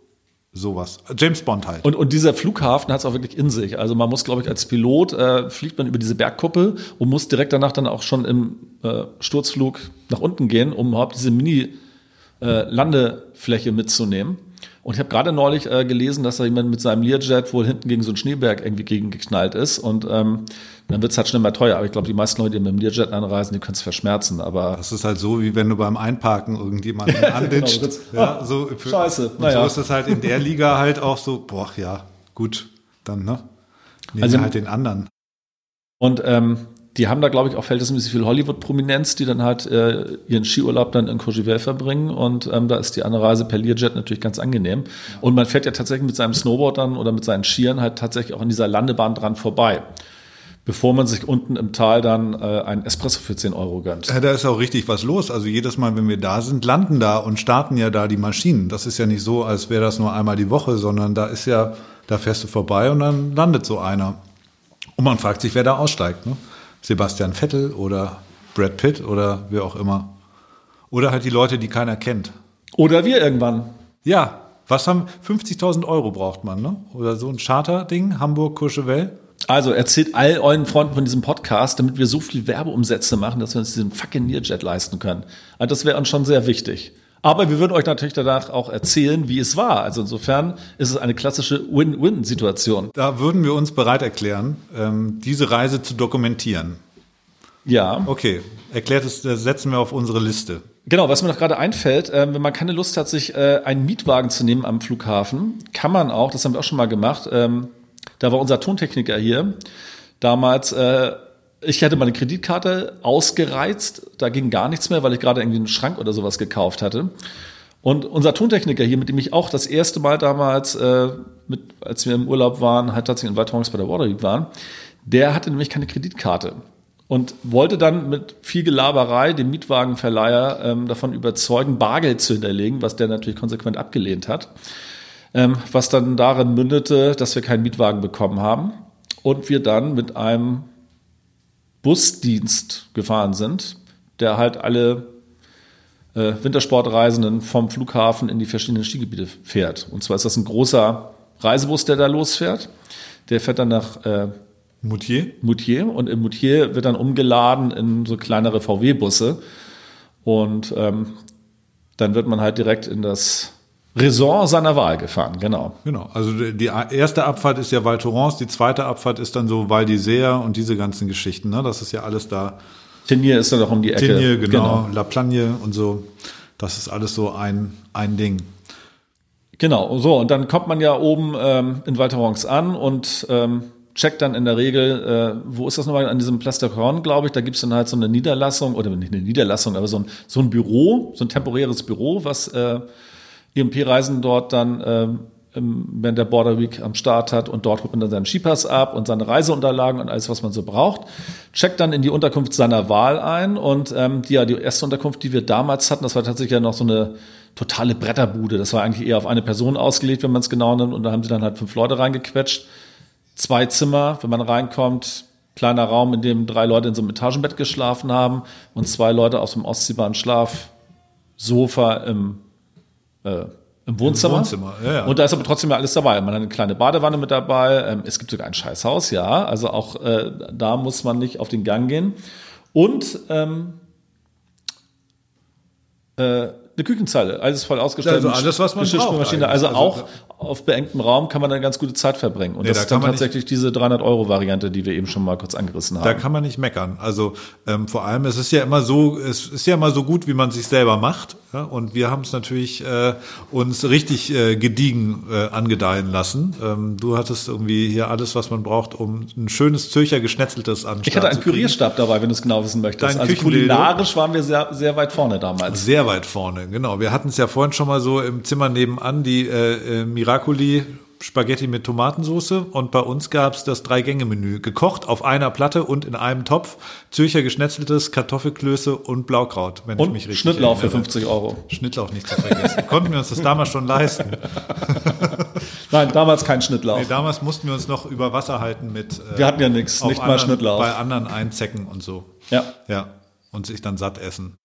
Speaker 2: sowas. James Bond halt.
Speaker 1: Und, und dieser Flughafen hat es auch wirklich in sich. Also man muss, glaube ich, als Pilot äh, fliegt man über diese Bergkuppel und muss direkt danach dann auch schon im äh, Sturzflug nach unten gehen, um überhaupt diese Mini-Landefläche äh, mitzunehmen. Und ich habe gerade neulich äh, gelesen, dass da jemand mit seinem Learjet wohl hinten gegen so einen Schneeberg irgendwie gegengeknallt ist. Und ähm, dann wird es halt schnell mal teuer. Aber ich glaube, die meisten Leute, die mit dem Learjet anreisen, die können es verschmerzen. Aber
Speaker 2: das ist halt so, wie wenn du beim Einparken irgendjemanden anditscht. genau, ja, so für,
Speaker 1: Scheiße.
Speaker 2: Und naja. so ist es halt in der Liga halt auch so, boah, ja, gut, dann, ne? Nehmen
Speaker 1: Also-
Speaker 2: wir halt den anderen.
Speaker 1: Und ähm, die haben da, glaube ich, auch verhältnismäßig viel Hollywood-Prominenz, die dann halt äh, ihren Skiurlaub dann in Courchevel verbringen. Und ähm, da ist die Anreise per Learjet natürlich ganz angenehm. Und man fährt ja tatsächlich mit seinem Snowboard dann oder mit seinen Skiern halt tatsächlich auch an dieser Landebahn dran vorbei. Bevor man sich unten im Tal dann äh, einen Espresso für 10 Euro gönnt.
Speaker 2: Ja, da ist auch richtig was los. Also jedes Mal, wenn wir da sind, landen da und starten ja da die Maschinen. Das ist ja nicht so, als wäre das nur einmal die Woche, sondern da ist ja, da fährst du vorbei und dann landet so einer. Und man fragt sich, wer da aussteigt. Ne? Sebastian Vettel oder Brad Pitt oder wer auch immer. Oder halt die Leute, die keiner kennt.
Speaker 1: Oder wir irgendwann.
Speaker 2: Ja, was haben 50.000 Euro braucht man, ne? Oder so ein Charter-Ding, Hamburg, Courchevel.
Speaker 1: Also erzählt all euren Freunden von diesem Podcast, damit wir so viel Werbeumsätze machen, dass wir uns diesen fucking Learjet leisten können. Also das wäre uns schon sehr wichtig. Aber wir würden euch natürlich danach auch erzählen, wie es war. Also insofern ist es eine klassische Win-Win-Situation.
Speaker 2: Da würden wir uns bereit erklären, ähm, diese Reise zu dokumentieren.
Speaker 1: Ja.
Speaker 2: Okay, erklärt es, das setzen wir auf unsere Liste.
Speaker 1: Genau, was mir noch gerade einfällt, äh, wenn man keine Lust hat, sich äh, einen Mietwagen zu nehmen am Flughafen, kann man auch, das haben wir auch schon mal gemacht, ähm, da war unser Tontechniker hier, damals, äh, ich hatte meine Kreditkarte ausgereizt, da ging gar nichts mehr, weil ich gerade irgendwie einen Schrank oder sowas gekauft hatte. Und unser Tontechniker hier, mit dem ich auch das erste Mal damals, äh, mit, als wir im Urlaub waren, halt tatsächlich in Weiterhorns bei der Waterweek waren, der hatte nämlich keine Kreditkarte und wollte dann mit viel Gelaberei den Mietwagenverleiher ähm, davon überzeugen, Bargeld zu hinterlegen, was der natürlich konsequent abgelehnt hat. Ähm, was dann darin mündete, dass wir keinen Mietwagen bekommen haben und wir dann mit einem Busdienst gefahren sind, der halt alle äh, Wintersportreisenden vom Flughafen in die verschiedenen Skigebiete fährt. Und zwar ist das ein großer Reisebus, der da losfährt. Der fährt dann nach äh,
Speaker 2: Moutier?
Speaker 1: Moutier und im Moutier wird dann umgeladen in so kleinere VW-Busse und ähm, dann wird man halt direkt in das Resort seiner Wahl gefahren, genau.
Speaker 2: Genau. Also die erste Abfahrt ist ja Val Thorens, die zweite Abfahrt ist dann so Val d'Isère und diese ganzen Geschichten. Ne? Das ist ja alles da.
Speaker 1: Tenier ist dann auch um die Ecke.
Speaker 2: Tenier, genau, La Plagne und so. Das ist alles so ein, ein Ding.
Speaker 1: Genau, so, und dann kommt man ja oben ähm, in Val Thorens an und ähm, checkt dann in der Regel, äh, wo ist das nochmal, an diesem Horn, glaube ich, da gibt's dann halt so eine Niederlassung, oder nicht eine Niederlassung, aber so ein, so ein Büro, so ein temporäres Büro, was äh, EMP-Reisen dort dann ähm, während der Border Week am Start hat und dort holt man dann seinen Skipass ab und seine Reiseunterlagen und alles, was man so braucht. Checkt dann in die Unterkunft seiner Wahl ein und ähm, die, ja, die erste Unterkunft, die wir damals hatten, das war tatsächlich ja noch so eine totale Bretterbude. Das war eigentlich eher auf eine Person ausgelegt, wenn man es genau nimmt und da haben sie dann halt fünf Leute reingequetscht. Zwei Zimmer, wenn man reinkommt, kleiner Raum, in dem drei Leute in so einem Etagenbett geschlafen haben und zwei Leute so einem ausziehbaren Schlafsofa im äh, im Wohnzimmer.
Speaker 2: Wohnzimmer, ja, ja.
Speaker 1: Und da ist aber trotzdem ja alles dabei. Man hat eine kleine Badewanne mit dabei. Ähm, es gibt sogar ein Scheißhaus, ja. Also auch äh, da muss man nicht auf den Gang gehen. Und ähm, äh, eine Küchenzeile, alles voll ausgestattet.
Speaker 2: Also alles, was man braucht
Speaker 1: Also,
Speaker 2: eigentlich.
Speaker 1: auch
Speaker 2: Also,
Speaker 1: auf beengtem Raum kann man eine ganz gute Zeit verbringen. Und
Speaker 2: Nee,
Speaker 1: das
Speaker 2: da
Speaker 1: ist dann
Speaker 2: man nicht-
Speaker 1: tatsächlich diese 300-Euro-Variante, die wir eben schon mal kurz angerissen haben.
Speaker 2: Da kann man nicht meckern. Also ähm, vor allem, es ist ja immer so, es ist ja immer so gut, wie man sich selber macht. Ja? Und wir haben es natürlich äh, uns richtig äh, gediegen äh, angedeihen lassen. Ähm, du hattest irgendwie hier alles, was man braucht, um ein schönes Zürcher geschnetzeltes an.
Speaker 1: ich hatte einen Pürierstab dabei, wenn du es genau wissen möchtest.
Speaker 2: Dein
Speaker 1: also kulinarisch waren wir sehr, sehr weit vorne damals.
Speaker 2: Sehr weit vorne, genau. Wir hatten es ja vorhin schon mal so im Zimmer nebenan, die äh, äh, Miracoli Spaghetti mit Tomatensauce und bei uns gab es das Drei-Gänge-Menü. Gekocht auf einer Platte und in einem Topf. Zürcher geschnetzeltes, Kartoffelklöße und Blaukraut, wenn ich
Speaker 1: Und
Speaker 2: mich richtig
Speaker 1: Schnittlauch für
Speaker 2: erinnere.
Speaker 1: 50 Euro.
Speaker 2: Schnittlauch nicht zu vergessen. Konnten wir uns das damals schon leisten.
Speaker 1: Nein, damals kein Schnittlauch.
Speaker 2: Nee, damals mussten wir uns noch über Wasser halten mit äh,
Speaker 1: Wir hatten ja nichts, nicht mal
Speaker 2: anderen,
Speaker 1: Schnittlauch.
Speaker 2: bei anderen einzecken und so.
Speaker 1: Ja.
Speaker 2: Ja. Und sich dann satt essen.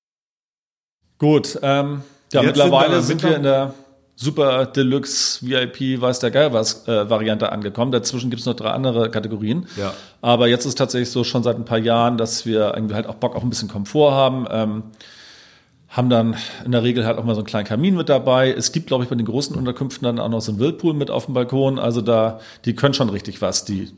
Speaker 1: Gut, ähm, ja,
Speaker 2: Jetzt
Speaker 1: mittlerweile
Speaker 2: sind wir
Speaker 1: sind wir in der Super Deluxe, VIP, weiß der Geil was äh, Variante angekommen. Dazwischen gibt's noch drei andere Kategorien.
Speaker 2: Ja.
Speaker 1: Aber jetzt ist tatsächlich so schon seit ein paar Jahren, dass wir irgendwie halt auch Bock auf ein bisschen Komfort haben. Ähm, haben dann in der Regel halt auch mal so einen kleinen Kamin mit dabei. Es gibt, glaube ich, bei den großen Unterkünften dann auch noch so einen Whirlpool mit auf dem Balkon. Also da, die können schon richtig was, die,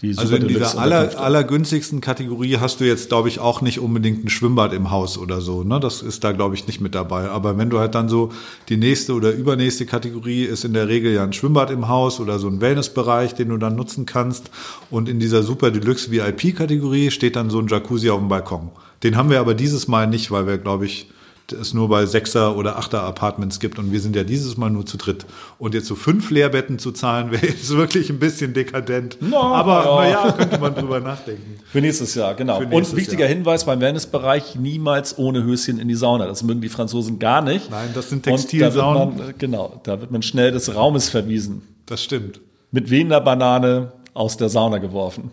Speaker 1: die
Speaker 2: Also in dieser aller, allergünstigsten Kategorie hast du jetzt, glaube ich, auch nicht unbedingt ein Schwimmbad im Haus oder so. Ne? Das ist da, glaube ich, nicht mit dabei. Aber wenn du halt dann so die nächste oder übernächste Kategorie ist in der Regel ja ein Schwimmbad im Haus oder so ein Wellnessbereich, den du dann nutzen kannst. Und in dieser Super Deluxe VIP-Kategorie steht dann so ein Jacuzzi auf dem Balkon. Den haben wir aber dieses Mal nicht, weil wir, glaube ich, es nur bei Sechser- oder Achter-Apartments gibt und wir sind ja dieses Mal nur zu dritt. Und jetzt so fünf Leerbetten zu zahlen, wäre jetzt wirklich ein bisschen dekadent.
Speaker 1: No,
Speaker 2: Aber
Speaker 1: ja.
Speaker 2: naja, könnte man drüber nachdenken.
Speaker 1: Für nächstes Jahr, genau.
Speaker 2: Nächstes
Speaker 1: Und wichtiger
Speaker 2: Jahr.
Speaker 1: Hinweis beim Wellnessbereich, niemals ohne Höschen in die Sauna. Das mögen die Franzosen gar nicht.
Speaker 2: Nein, das sind Textilsaunen.
Speaker 1: Man, genau, da wird man schnell des Raumes verwiesen.
Speaker 2: Das stimmt.
Speaker 1: Mit wehender Banane aus der Sauna geworfen.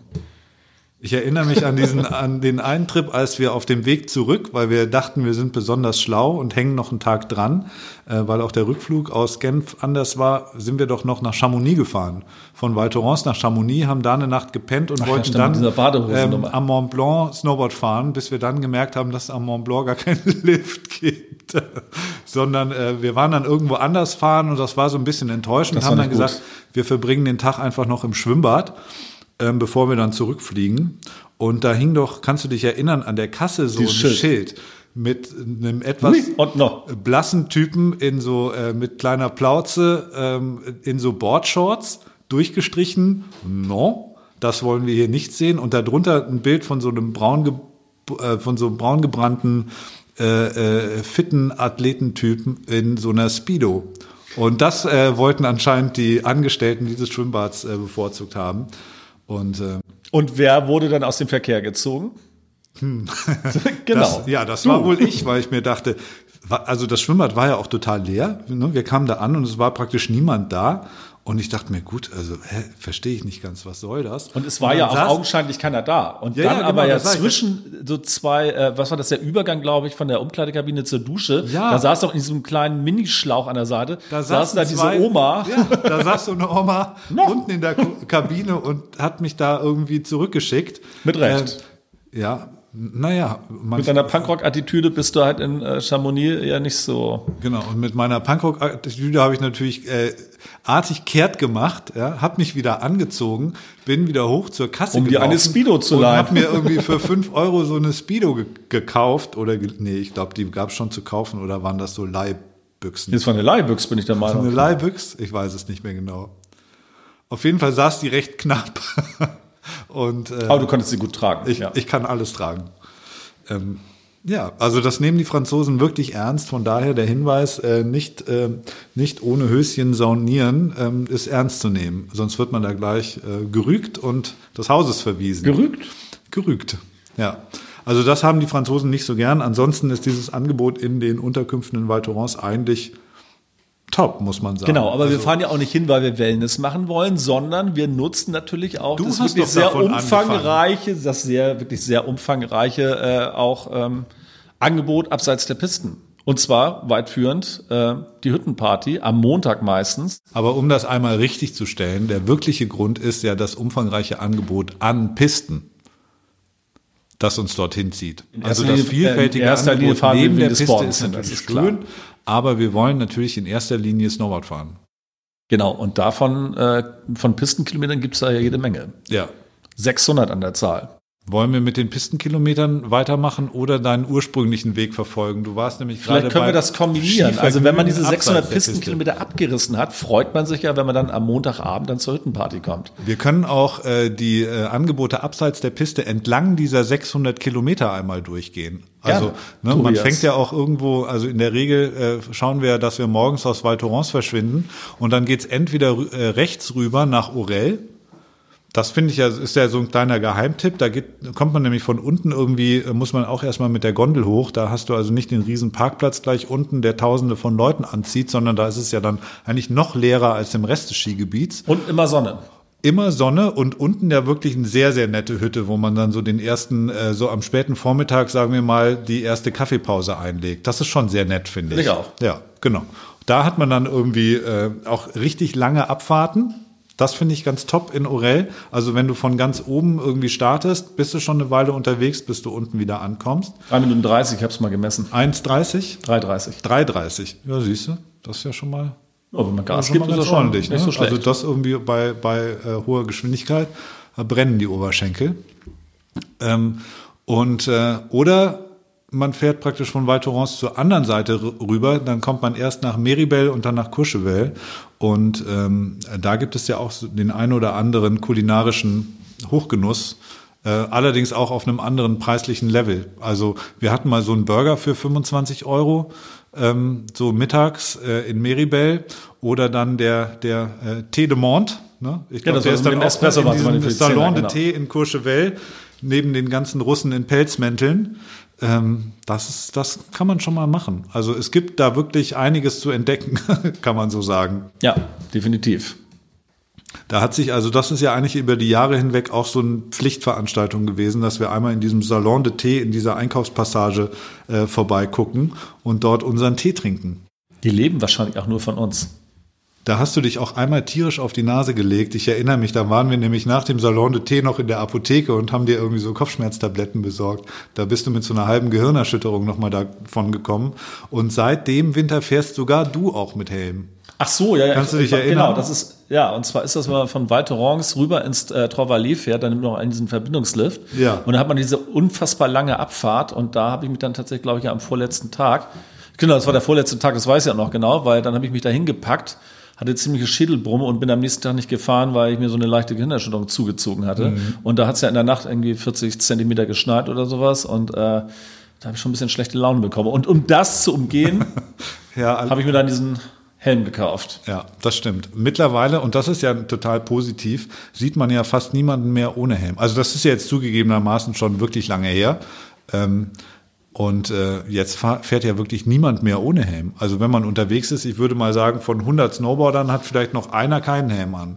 Speaker 2: Ich erinnere mich an diesen, an den einen Trip, als wir auf dem Weg zurück, weil wir dachten, wir sind besonders schlau und hängen noch einen Tag dran, äh, weil auch der Rückflug aus Genf anders war, sind wir doch noch nach Chamonix gefahren. Von Val Thorens nach Chamonix, haben da eine Nacht gepennt und
Speaker 1: Ach
Speaker 2: wollten dann
Speaker 1: Badehosennummer.
Speaker 2: am Mont Blanc Snowboard fahren, bis wir dann gemerkt haben, dass es am Mont Blanc gar keinen Lift gibt. Sondern äh, wir waren dann irgendwo anders fahren und das war so ein bisschen enttäuschend.
Speaker 1: Das
Speaker 2: haben dann
Speaker 1: gut.
Speaker 2: gesagt, wir verbringen den Tag einfach noch im Schwimmbad ähm, bevor wir dann zurückfliegen. Und da hing doch, kannst du dich erinnern, an der Kasse so ein
Speaker 1: Dieses
Speaker 2: Schild.
Speaker 1: Schild.
Speaker 2: mit einem etwas blassen Typen in so äh, mit kleiner Plauze ähm, in so Boardshorts durchgestrichen. No, das wollen wir hier nicht sehen. Und darunter ein Bild von so einem braun äh, von so einem braun gebrannten äh, äh, fitten Athletentypen in so einer Speedo. Und das äh, wollten anscheinend die Angestellten dieses Schwimmbads äh, bevorzugt haben. Und äh,
Speaker 1: Und wer wurde dann aus dem Verkehr gezogen? genau.
Speaker 2: Das, ja, das
Speaker 1: Du.
Speaker 2: war wohl ich, weil ich mir dachte, also das Schwimmbad war ja auch total leer. Ne? Wir kamen da an und es war praktisch niemand da. Und ich dachte mir, gut, also hä, verstehe ich nicht ganz, was soll das?
Speaker 1: Und es war
Speaker 2: dann
Speaker 1: ja auch augenscheinlich keiner da. Und
Speaker 2: Ja,
Speaker 1: dann
Speaker 2: ja, genau,
Speaker 1: aber ja zwischen so zwei, äh, was war das, der Übergang, glaube ich, von der Umkleidekabine zur Dusche.
Speaker 2: Ja.
Speaker 1: Da saß doch in diesem kleinen Minischlauch an der Seite,
Speaker 2: Da
Speaker 1: saß da diese
Speaker 2: zwei-
Speaker 1: Oma.
Speaker 2: Ja, da saß so eine Oma unten in der Kabine und hat mich da irgendwie zurückgeschickt.
Speaker 1: Mit Recht.
Speaker 2: Ähm, ja, naja,
Speaker 1: Mit deiner Punkrock-Attitüde bist du halt in äh, Chamonix eher nicht so.
Speaker 2: Genau, und mit meiner Punkrock-Attitüde habe ich natürlich äh, artig kehrt gemacht, ja, habe mich wieder angezogen, bin wieder hoch zur Kasse
Speaker 1: Um dir
Speaker 2: gelaufen
Speaker 1: eine Speedo zu
Speaker 2: und
Speaker 1: leihen.
Speaker 2: habe mir irgendwie für fünf Euro so eine Speedo ge gekauft oder nee, ich glaube, die gab es schon zu kaufen oder waren das so Leihbüchsen?
Speaker 1: Das war eine Leihbüchse, bin ich der
Speaker 2: Eine
Speaker 1: Meinung.
Speaker 2: Leihbüchs? Ich weiß es nicht mehr genau. Auf jeden Fall saß die recht knapp und äh,
Speaker 1: Aber du konntest sie gut tragen.
Speaker 2: ich,
Speaker 1: ja.
Speaker 2: ich kann alles tragen. Ähm, ja, also das nehmen die Franzosen wirklich ernst. Von daher der Hinweis, äh, nicht, äh, nicht ohne Höschen saunieren, ähm, ist ernst zu nehmen. Sonst wird man da gleich äh, gerügt und des Hauses verwiesen.
Speaker 1: Gerügt?
Speaker 2: Gerügt, ja. Also das haben die Franzosen nicht so gern. Ansonsten ist dieses Angebot in den Unterkünften in Val Thorens eigentlich top, muss man sagen.
Speaker 1: Genau, aber wir
Speaker 2: Also-
Speaker 1: fahren ja auch nicht hin, weil wir Wellness machen wollen, sondern wir nutzen natürlich auch das wirklich sehr umfangreiche, das sehr, wirklich sehr umfangreiche äh, auch ähm, Angebot abseits der Pisten. Und zwar weitführend äh, die Hüttenparty am Montag meistens.
Speaker 2: Aber um das einmal richtig zu stellen, der wirkliche Grund ist ja das umfangreiche Angebot an Pisten, das uns dorthin zieht. Also das
Speaker 1: Linie-
Speaker 2: vielfältige
Speaker 1: in erster Linie
Speaker 2: Angebot
Speaker 1: fahren wir
Speaker 2: neben der Piste
Speaker 1: Sports
Speaker 2: ist natürlich
Speaker 1: das ist klar.
Speaker 2: schön, aber wir wollen natürlich in erster Linie Snowboard fahren.
Speaker 1: Genau, und davon, äh, von Pistenkilometern gibt's da ja jede Menge.
Speaker 2: Ja.
Speaker 1: 600 an der Zahl.
Speaker 2: Wollen wir mit den Pistenkilometern weitermachen oder deinen ursprünglichen Weg verfolgen? Du warst nämlich
Speaker 1: Vielleicht können wir das kombinieren. Also wenn man diese
Speaker 2: Skivergnügen
Speaker 1: 600
Speaker 2: abseits der Piste.
Speaker 1: Pistenkilometer abgerissen hat, freut man sich ja, wenn man dann am Montagabend dann zur Hüttenparty kommt.
Speaker 2: Wir können auch äh, die äh, Angebote abseits der Piste entlang dieser 600 Kilometer einmal durchgehen. Also ne, man fängt ja auch irgendwo, also in der Regel äh, schauen wir, dass wir morgens aus Val Thorens verschwinden und dann geht's entweder äh, rechts rüber nach Orel. Das finde ich ja, ist ja so ein kleiner Geheimtipp. Da geht, kommt man nämlich von unten irgendwie, äh, muss man auch erstmal mit der Gondel hoch. Da hast du also nicht den riesen Parkplatz gleich unten, der tausende von Leuten anzieht, sondern da ist es ja dann eigentlich noch leerer als im Rest des Skigebiets
Speaker 1: Und immer Sonne.
Speaker 2: immer Sonne und unten ja wirklich eine sehr, sehr nette Hütte, wo man dann so den ersten, äh, so am späten Vormittag, sagen wir mal, die erste Kaffeepause einlegt. Das ist schon sehr nett, finde ich.
Speaker 1: Ich auch.
Speaker 2: Ja, genau. Da hat man dann irgendwie äh, auch richtig lange Abfahrten. Das finde ich ganz top in Orel. Also wenn du von ganz oben irgendwie startest, bist du schon eine Weile unterwegs, bis du unten wieder ankommst.
Speaker 1: 3 Minuten 30, ich habe es mal gemessen.
Speaker 2: 1,30?
Speaker 1: 3,30.
Speaker 2: 3,30. Ja, siehst du, das ist ja schon mal
Speaker 1: Oh, wenn man Gas
Speaker 2: schon
Speaker 1: gibt,
Speaker 2: mal
Speaker 1: ist das schon
Speaker 2: ordentlich. Ne?
Speaker 1: nicht so schlecht.
Speaker 2: also das irgendwie bei, bei äh, hoher Geschwindigkeit da brennen die Oberschenkel. Ähm, und äh, oder man fährt praktisch von Val Thorens zur anderen Seite rüber, dann kommt man erst nach Meribel und dann nach Courchevel. Und ähm, da gibt es ja auch den ein oder anderen kulinarischen Hochgenuss. Äh, allerdings auch auf einem anderen preislichen Level. Also wir hatten mal so einen Burger für 25 Euro, ähm, so mittags äh, in Meribel oder dann der, der äh, Thé de Monde. Ne? Ich
Speaker 1: Ja, das war so mit dem Espresso
Speaker 2: in diesem Salon de
Speaker 1: Zehner,
Speaker 2: Thé in Courchevel, neben den ganzen Russen in Pelzmänteln. Ähm, das, ist, das kann man schon mal machen. Also es gibt da wirklich einiges zu entdecken, kann man so sagen.
Speaker 1: Ja, definitiv.
Speaker 2: Da hat sich, also das ist ja eigentlich über die Jahre hinweg auch so eine Pflichtveranstaltung gewesen, dass wir einmal in diesem Salon de Thé, in dieser Einkaufspassage äh, vorbeigucken und dort unseren Tee trinken.
Speaker 1: Die leben wahrscheinlich auch nur von uns.
Speaker 2: Da hast du dich auch einmal tierisch auf die Nase gelegt. Ich erinnere mich, da waren wir nämlich nach dem Salon de Thé noch in der Apotheke und haben dir irgendwie so Kopfschmerztabletten besorgt. Da bist du mit so einer halben Gehirnerschütterung nochmal davon gekommen. Und seit dem Winter fährst sogar du auch mit Helm.
Speaker 1: Ach so, ja, ja.
Speaker 2: Kannst du dich
Speaker 1: genau,
Speaker 2: erinnern?
Speaker 1: das ist, ja, und zwar ist das, wenn man von Val Thorens rüber ins äh, Trois-Vallées fährt, dann nimmt man auch einen diesen Verbindungslift.
Speaker 2: Ja.
Speaker 1: Und dann hat man diese unfassbar lange Abfahrt und da habe ich mich dann tatsächlich, glaube ich, am vorletzten Tag, genau, das war der vorletzte Tag, das weiß ich ja noch genau, weil dann habe ich mich da hingepackt, hatte ziemliche Schädelbrumme und bin am nächsten Tag nicht gefahren, weil ich mir so eine leichte Gehirnerschütterung zugezogen hatte.
Speaker 2: Mhm.
Speaker 1: Und da hat es ja in der Nacht irgendwie 40 Zentimeter geschneit oder sowas und äh, da habe ich schon ein bisschen schlechte Laune bekommen. Und um das zu umgehen,
Speaker 2: Ja,
Speaker 1: habe ich mir dann diesen Helm gekauft.
Speaker 2: Ja, das stimmt. Mittlerweile, und das ist ja total positiv, sieht man ja fast niemanden mehr ohne Helm. Also das ist ja jetzt zugegebenermaßen schon wirklich lange her. Ähm, und äh, jetzt fährt ja wirklich niemand mehr ohne Helm. Also wenn man unterwegs ist, ich würde mal sagen, von 100 Snowboardern hat vielleicht noch einer keinen Helm an.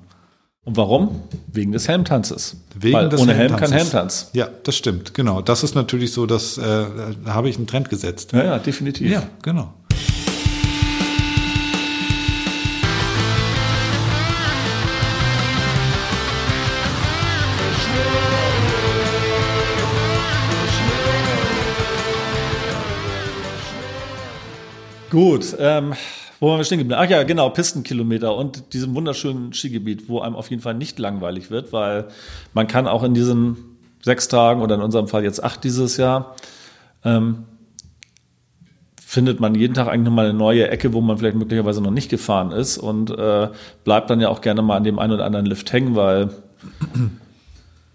Speaker 1: Und warum? Wegen des Helmtanzes.
Speaker 2: Wegen
Speaker 1: Weil
Speaker 2: des
Speaker 1: ohne Helm kein. Helmtanz.
Speaker 2: Ja, das stimmt, genau. Das ist natürlich so, dass äh, da habe ich einen Trend gesetzt.
Speaker 1: Ja, ja, definitiv.
Speaker 2: Ja, genau.
Speaker 1: Gut, ähm, wo waren wir stehen geblieben? Ach ja, genau, Pistenkilometer und diesem wunderschönen Skigebiet, wo einem auf jeden Fall nicht langweilig wird, weil man kann auch in diesen sechs Tagen oder in unserem Fall jetzt acht dieses Jahr, ähm, findet man jeden Tag eigentlich nochmal eine neue Ecke, wo man vielleicht möglicherweise noch nicht gefahren ist und äh, bleibt dann ja auch gerne mal an dem einen oder anderen Lift hängen, weil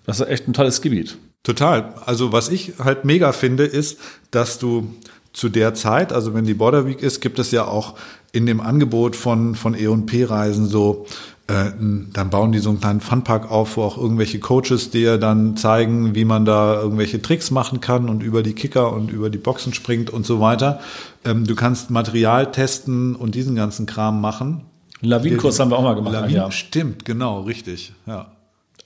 Speaker 1: das ist echt ein tolles Gebiet.
Speaker 2: Total. Also was ich halt mega finde, ist, dass du zu der Zeit, also wenn die Border Week ist, gibt es ja auch in dem Angebot von, von E&P-Reisen so, äh, dann bauen die so einen kleinen Funpark auf, wo auch irgendwelche Coaches dir dann zeigen, wie man da irgendwelche Tricks machen kann und über die Kicker und über die Boxen springt und so weiter. Ähm, du kannst Material testen und diesen ganzen Kram machen.
Speaker 1: Lawinenkurs haben wir auch mal gemacht.
Speaker 2: Lawinen,
Speaker 1: ja.
Speaker 2: Stimmt, genau, richtig. Ja.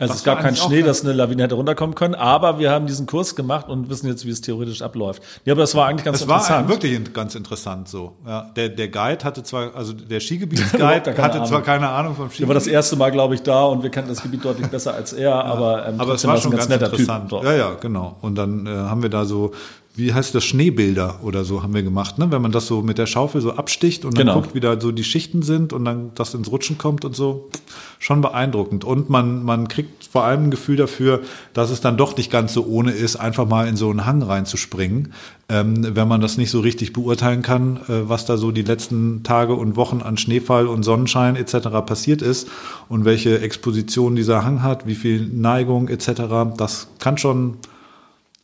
Speaker 1: Also
Speaker 2: Das
Speaker 1: es gab
Speaker 2: war
Speaker 1: keinen Schnee,
Speaker 2: ganz-
Speaker 1: dass eine Lawine hätte runterkommen können, aber wir haben diesen Kurs gemacht und wissen jetzt, wie es theoretisch abläuft. Ja, aber das war eigentlich ganz
Speaker 2: war
Speaker 1: interessant.
Speaker 2: wirklich in- ganz interessant so. Ja, der, der Guide hatte zwar, also der Skigebietsguide hatte zwar
Speaker 1: Ahnung.
Speaker 2: keine Ahnung vom
Speaker 1: Der war das
Speaker 2: Skigebiet.
Speaker 1: erste Mal, glaube ich, da und wir kannten das Gebiet deutlich besser als er, aber, ähm,
Speaker 2: aber es war schon ganz,
Speaker 1: netter
Speaker 2: interessant.
Speaker 1: Typ.
Speaker 2: Ja, ja, genau. Und dann äh, haben wir da so, wie heißt das, Schneebilder oder so haben wir gemacht, ne? Wenn man das so mit der Schaufel so absticht und dann
Speaker 1: Genau.
Speaker 2: guckt, wie da so die Schichten sind und dann das ins Rutschen kommt und so. Schon beeindruckend. Und man, man kriegt vor allem ein Gefühl dafür, dass es dann doch nicht ganz so ohne ist, einfach mal in so einen Hang reinzuspringen, ähm, wenn man das nicht so richtig beurteilen kann, äh, was da so die letzten Tage und Wochen an Schneefall und Sonnenschein etc. passiert ist und welche Exposition dieser Hang hat, wie viel Neigung etc. Das kann schon.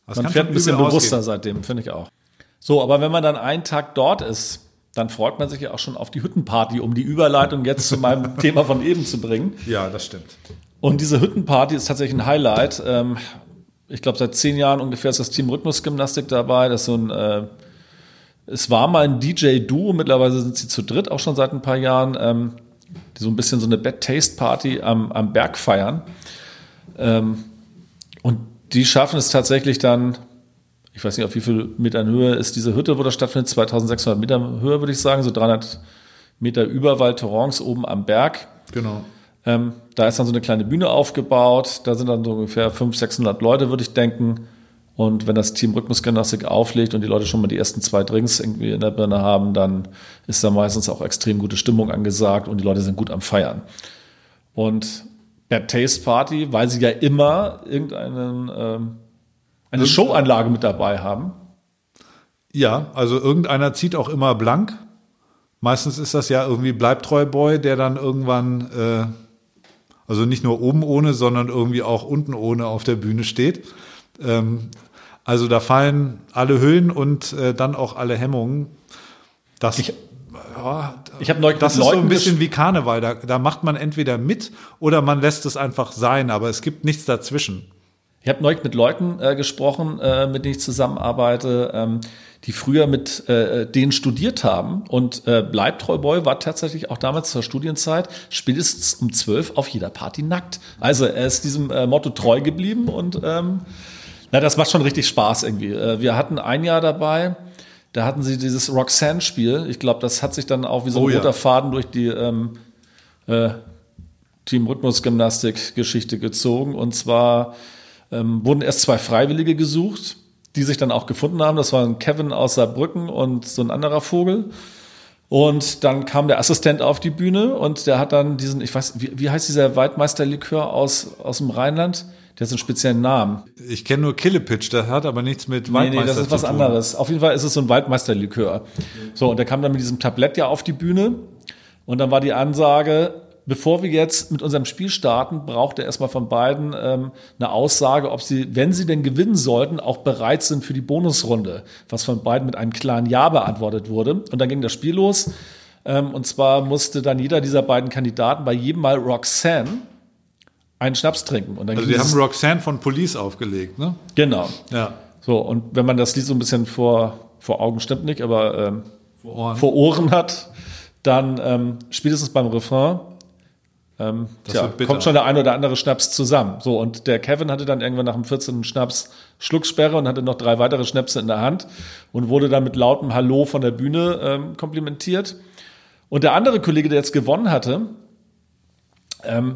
Speaker 2: Das
Speaker 1: Man fährt ein bisschen bewusster
Speaker 2: ausgehen.
Speaker 1: seitdem, finde ich auch. So, aber wenn man dann einen Tag dort ist, dann freut man sich ja auch schon auf die Hüttenparty, um die Überleitung jetzt zu meinem Thema von eben zu bringen.
Speaker 2: Ja, das stimmt.
Speaker 1: Und diese Hüttenparty ist tatsächlich ein Highlight. Ähm, ich glaube, seit zehn Jahren ungefähr ist das Team Rhythmusgymnastik dabei. Das ist so ein, äh, es war mal ein DJ-Duo, mittlerweile sind sie zu dritt, auch schon seit ein paar Jahren, ähm, die so ein bisschen so eine Bad Taste Party am, am Berg feiern. Ähm, und die schaffen es tatsächlich dann, ich weiß nicht, auf wie viel Metern Höhe ist diese Hütte, wo das stattfindet, 2600 Meter Höhe, würde ich sagen, so 300 Meter über Val Thorens oben am Berg.
Speaker 2: Genau.
Speaker 1: Ähm, da ist dann so eine kleine Bühne aufgebaut. Da sind dann so ungefähr 500, 600 Leute, würde ich denken. Und wenn das Team Rhythmusgymnastik auflegt und die Leute schon mal die ersten zwei Drinks irgendwie in der Birne haben, dann ist da meistens auch extrem gute Stimmung angesagt und die Leute sind gut am Feiern. Und Bad Taste Party, weil sie ja immer irgendeinen, ähm, eine Showanlage mit dabei haben.
Speaker 2: Ja, also irgendeiner zieht auch immer blank. Meistens ist das ja irgendwie Bleibtreu Boy, der dann irgendwann, äh, also nicht nur oben ohne, sondern irgendwie auch unten ohne auf der Bühne steht. Ähm, also da fallen alle Hüllen und äh, dann auch alle Hemmungen. Das,
Speaker 1: Ich- Ich habe neulich
Speaker 2: das ist so ein
Speaker 1: Leuten
Speaker 2: bisschen wie Karneval. Da, da macht man entweder mit oder man lässt es einfach sein, aber es gibt nichts dazwischen.
Speaker 1: Ich habe neulich mit Leuten äh, gesprochen, äh, mit denen ich zusammenarbeite, ähm, die früher mit äh, denen studiert haben. Und äh, Bleibtreu Boy war tatsächlich auch damals zur Studienzeit spätestens um zwölf auf jeder Party nackt. Also er ist diesem äh, Motto treu geblieben und ähm, na, das macht schon richtig Spaß irgendwie. Äh, wir hatten ein Jahr dabei, da hatten sie dieses Roxanne-Spiel. Ich glaube, das hat sich dann auch wie so ein
Speaker 2: Oh ja.
Speaker 1: roter Faden durch die ähm, äh, Team Rhythmusgymnastik-Geschichte gezogen. Und zwar ähm, wurden erst zwei Freiwillige gesucht, die sich dann auch gefunden haben. Das waren Kevin aus Saarbrücken und so ein anderer Vogel. Und dann kam der Assistent auf die Bühne und der hat dann diesen, ich weiß, wie, wie heißt dieser Waldmeisterlikör aus, aus dem Rheinland? Der hat so einen speziellen Namen.
Speaker 2: Ich kenne nur Killepitch, das hat aber nichts mit
Speaker 1: Nee,
Speaker 2: Waldmeister
Speaker 1: nee, das ist was
Speaker 2: tun.
Speaker 1: anderes. Auf jeden Fall ist es so ein Waldmeisterlikör. So, und der kam dann mit diesem Tablett ja auf die Bühne. Und dann war die Ansage, bevor wir jetzt mit unserem Spiel starten, braucht er erstmal von beiden ähm, eine Aussage, ob sie, wenn sie denn gewinnen sollten, auch bereit sind für die Bonusrunde. Was von beiden mit einem klaren Ja beantwortet wurde. Und dann ging das Spiel los. Ähm, und zwar musste dann jeder dieser beiden Kandidaten bei jedem Mal Roxanne einen Schnaps trinken. Und dann
Speaker 2: Also die haben Roxanne von Police aufgelegt, ne?
Speaker 1: Genau.
Speaker 2: Ja.
Speaker 1: So, und wenn man das Lied so ein bisschen vor, vor Augen stimmt nicht, aber ähm,
Speaker 2: Vor Ohren.
Speaker 1: vor Ohren hat, dann ähm, spätestens beim Refrain ähm, tja, kommt schon der ein oder andere Schnaps zusammen. So, und der Kevin hatte dann irgendwann nach dem 14. Schnaps Schlucksperre und hatte noch drei weitere Schnäpse in der Hand und wurde dann mit lautem Hallo von der Bühne ähm, komplimentiert. Und der andere Kollege, der jetzt gewonnen hatte, ähm,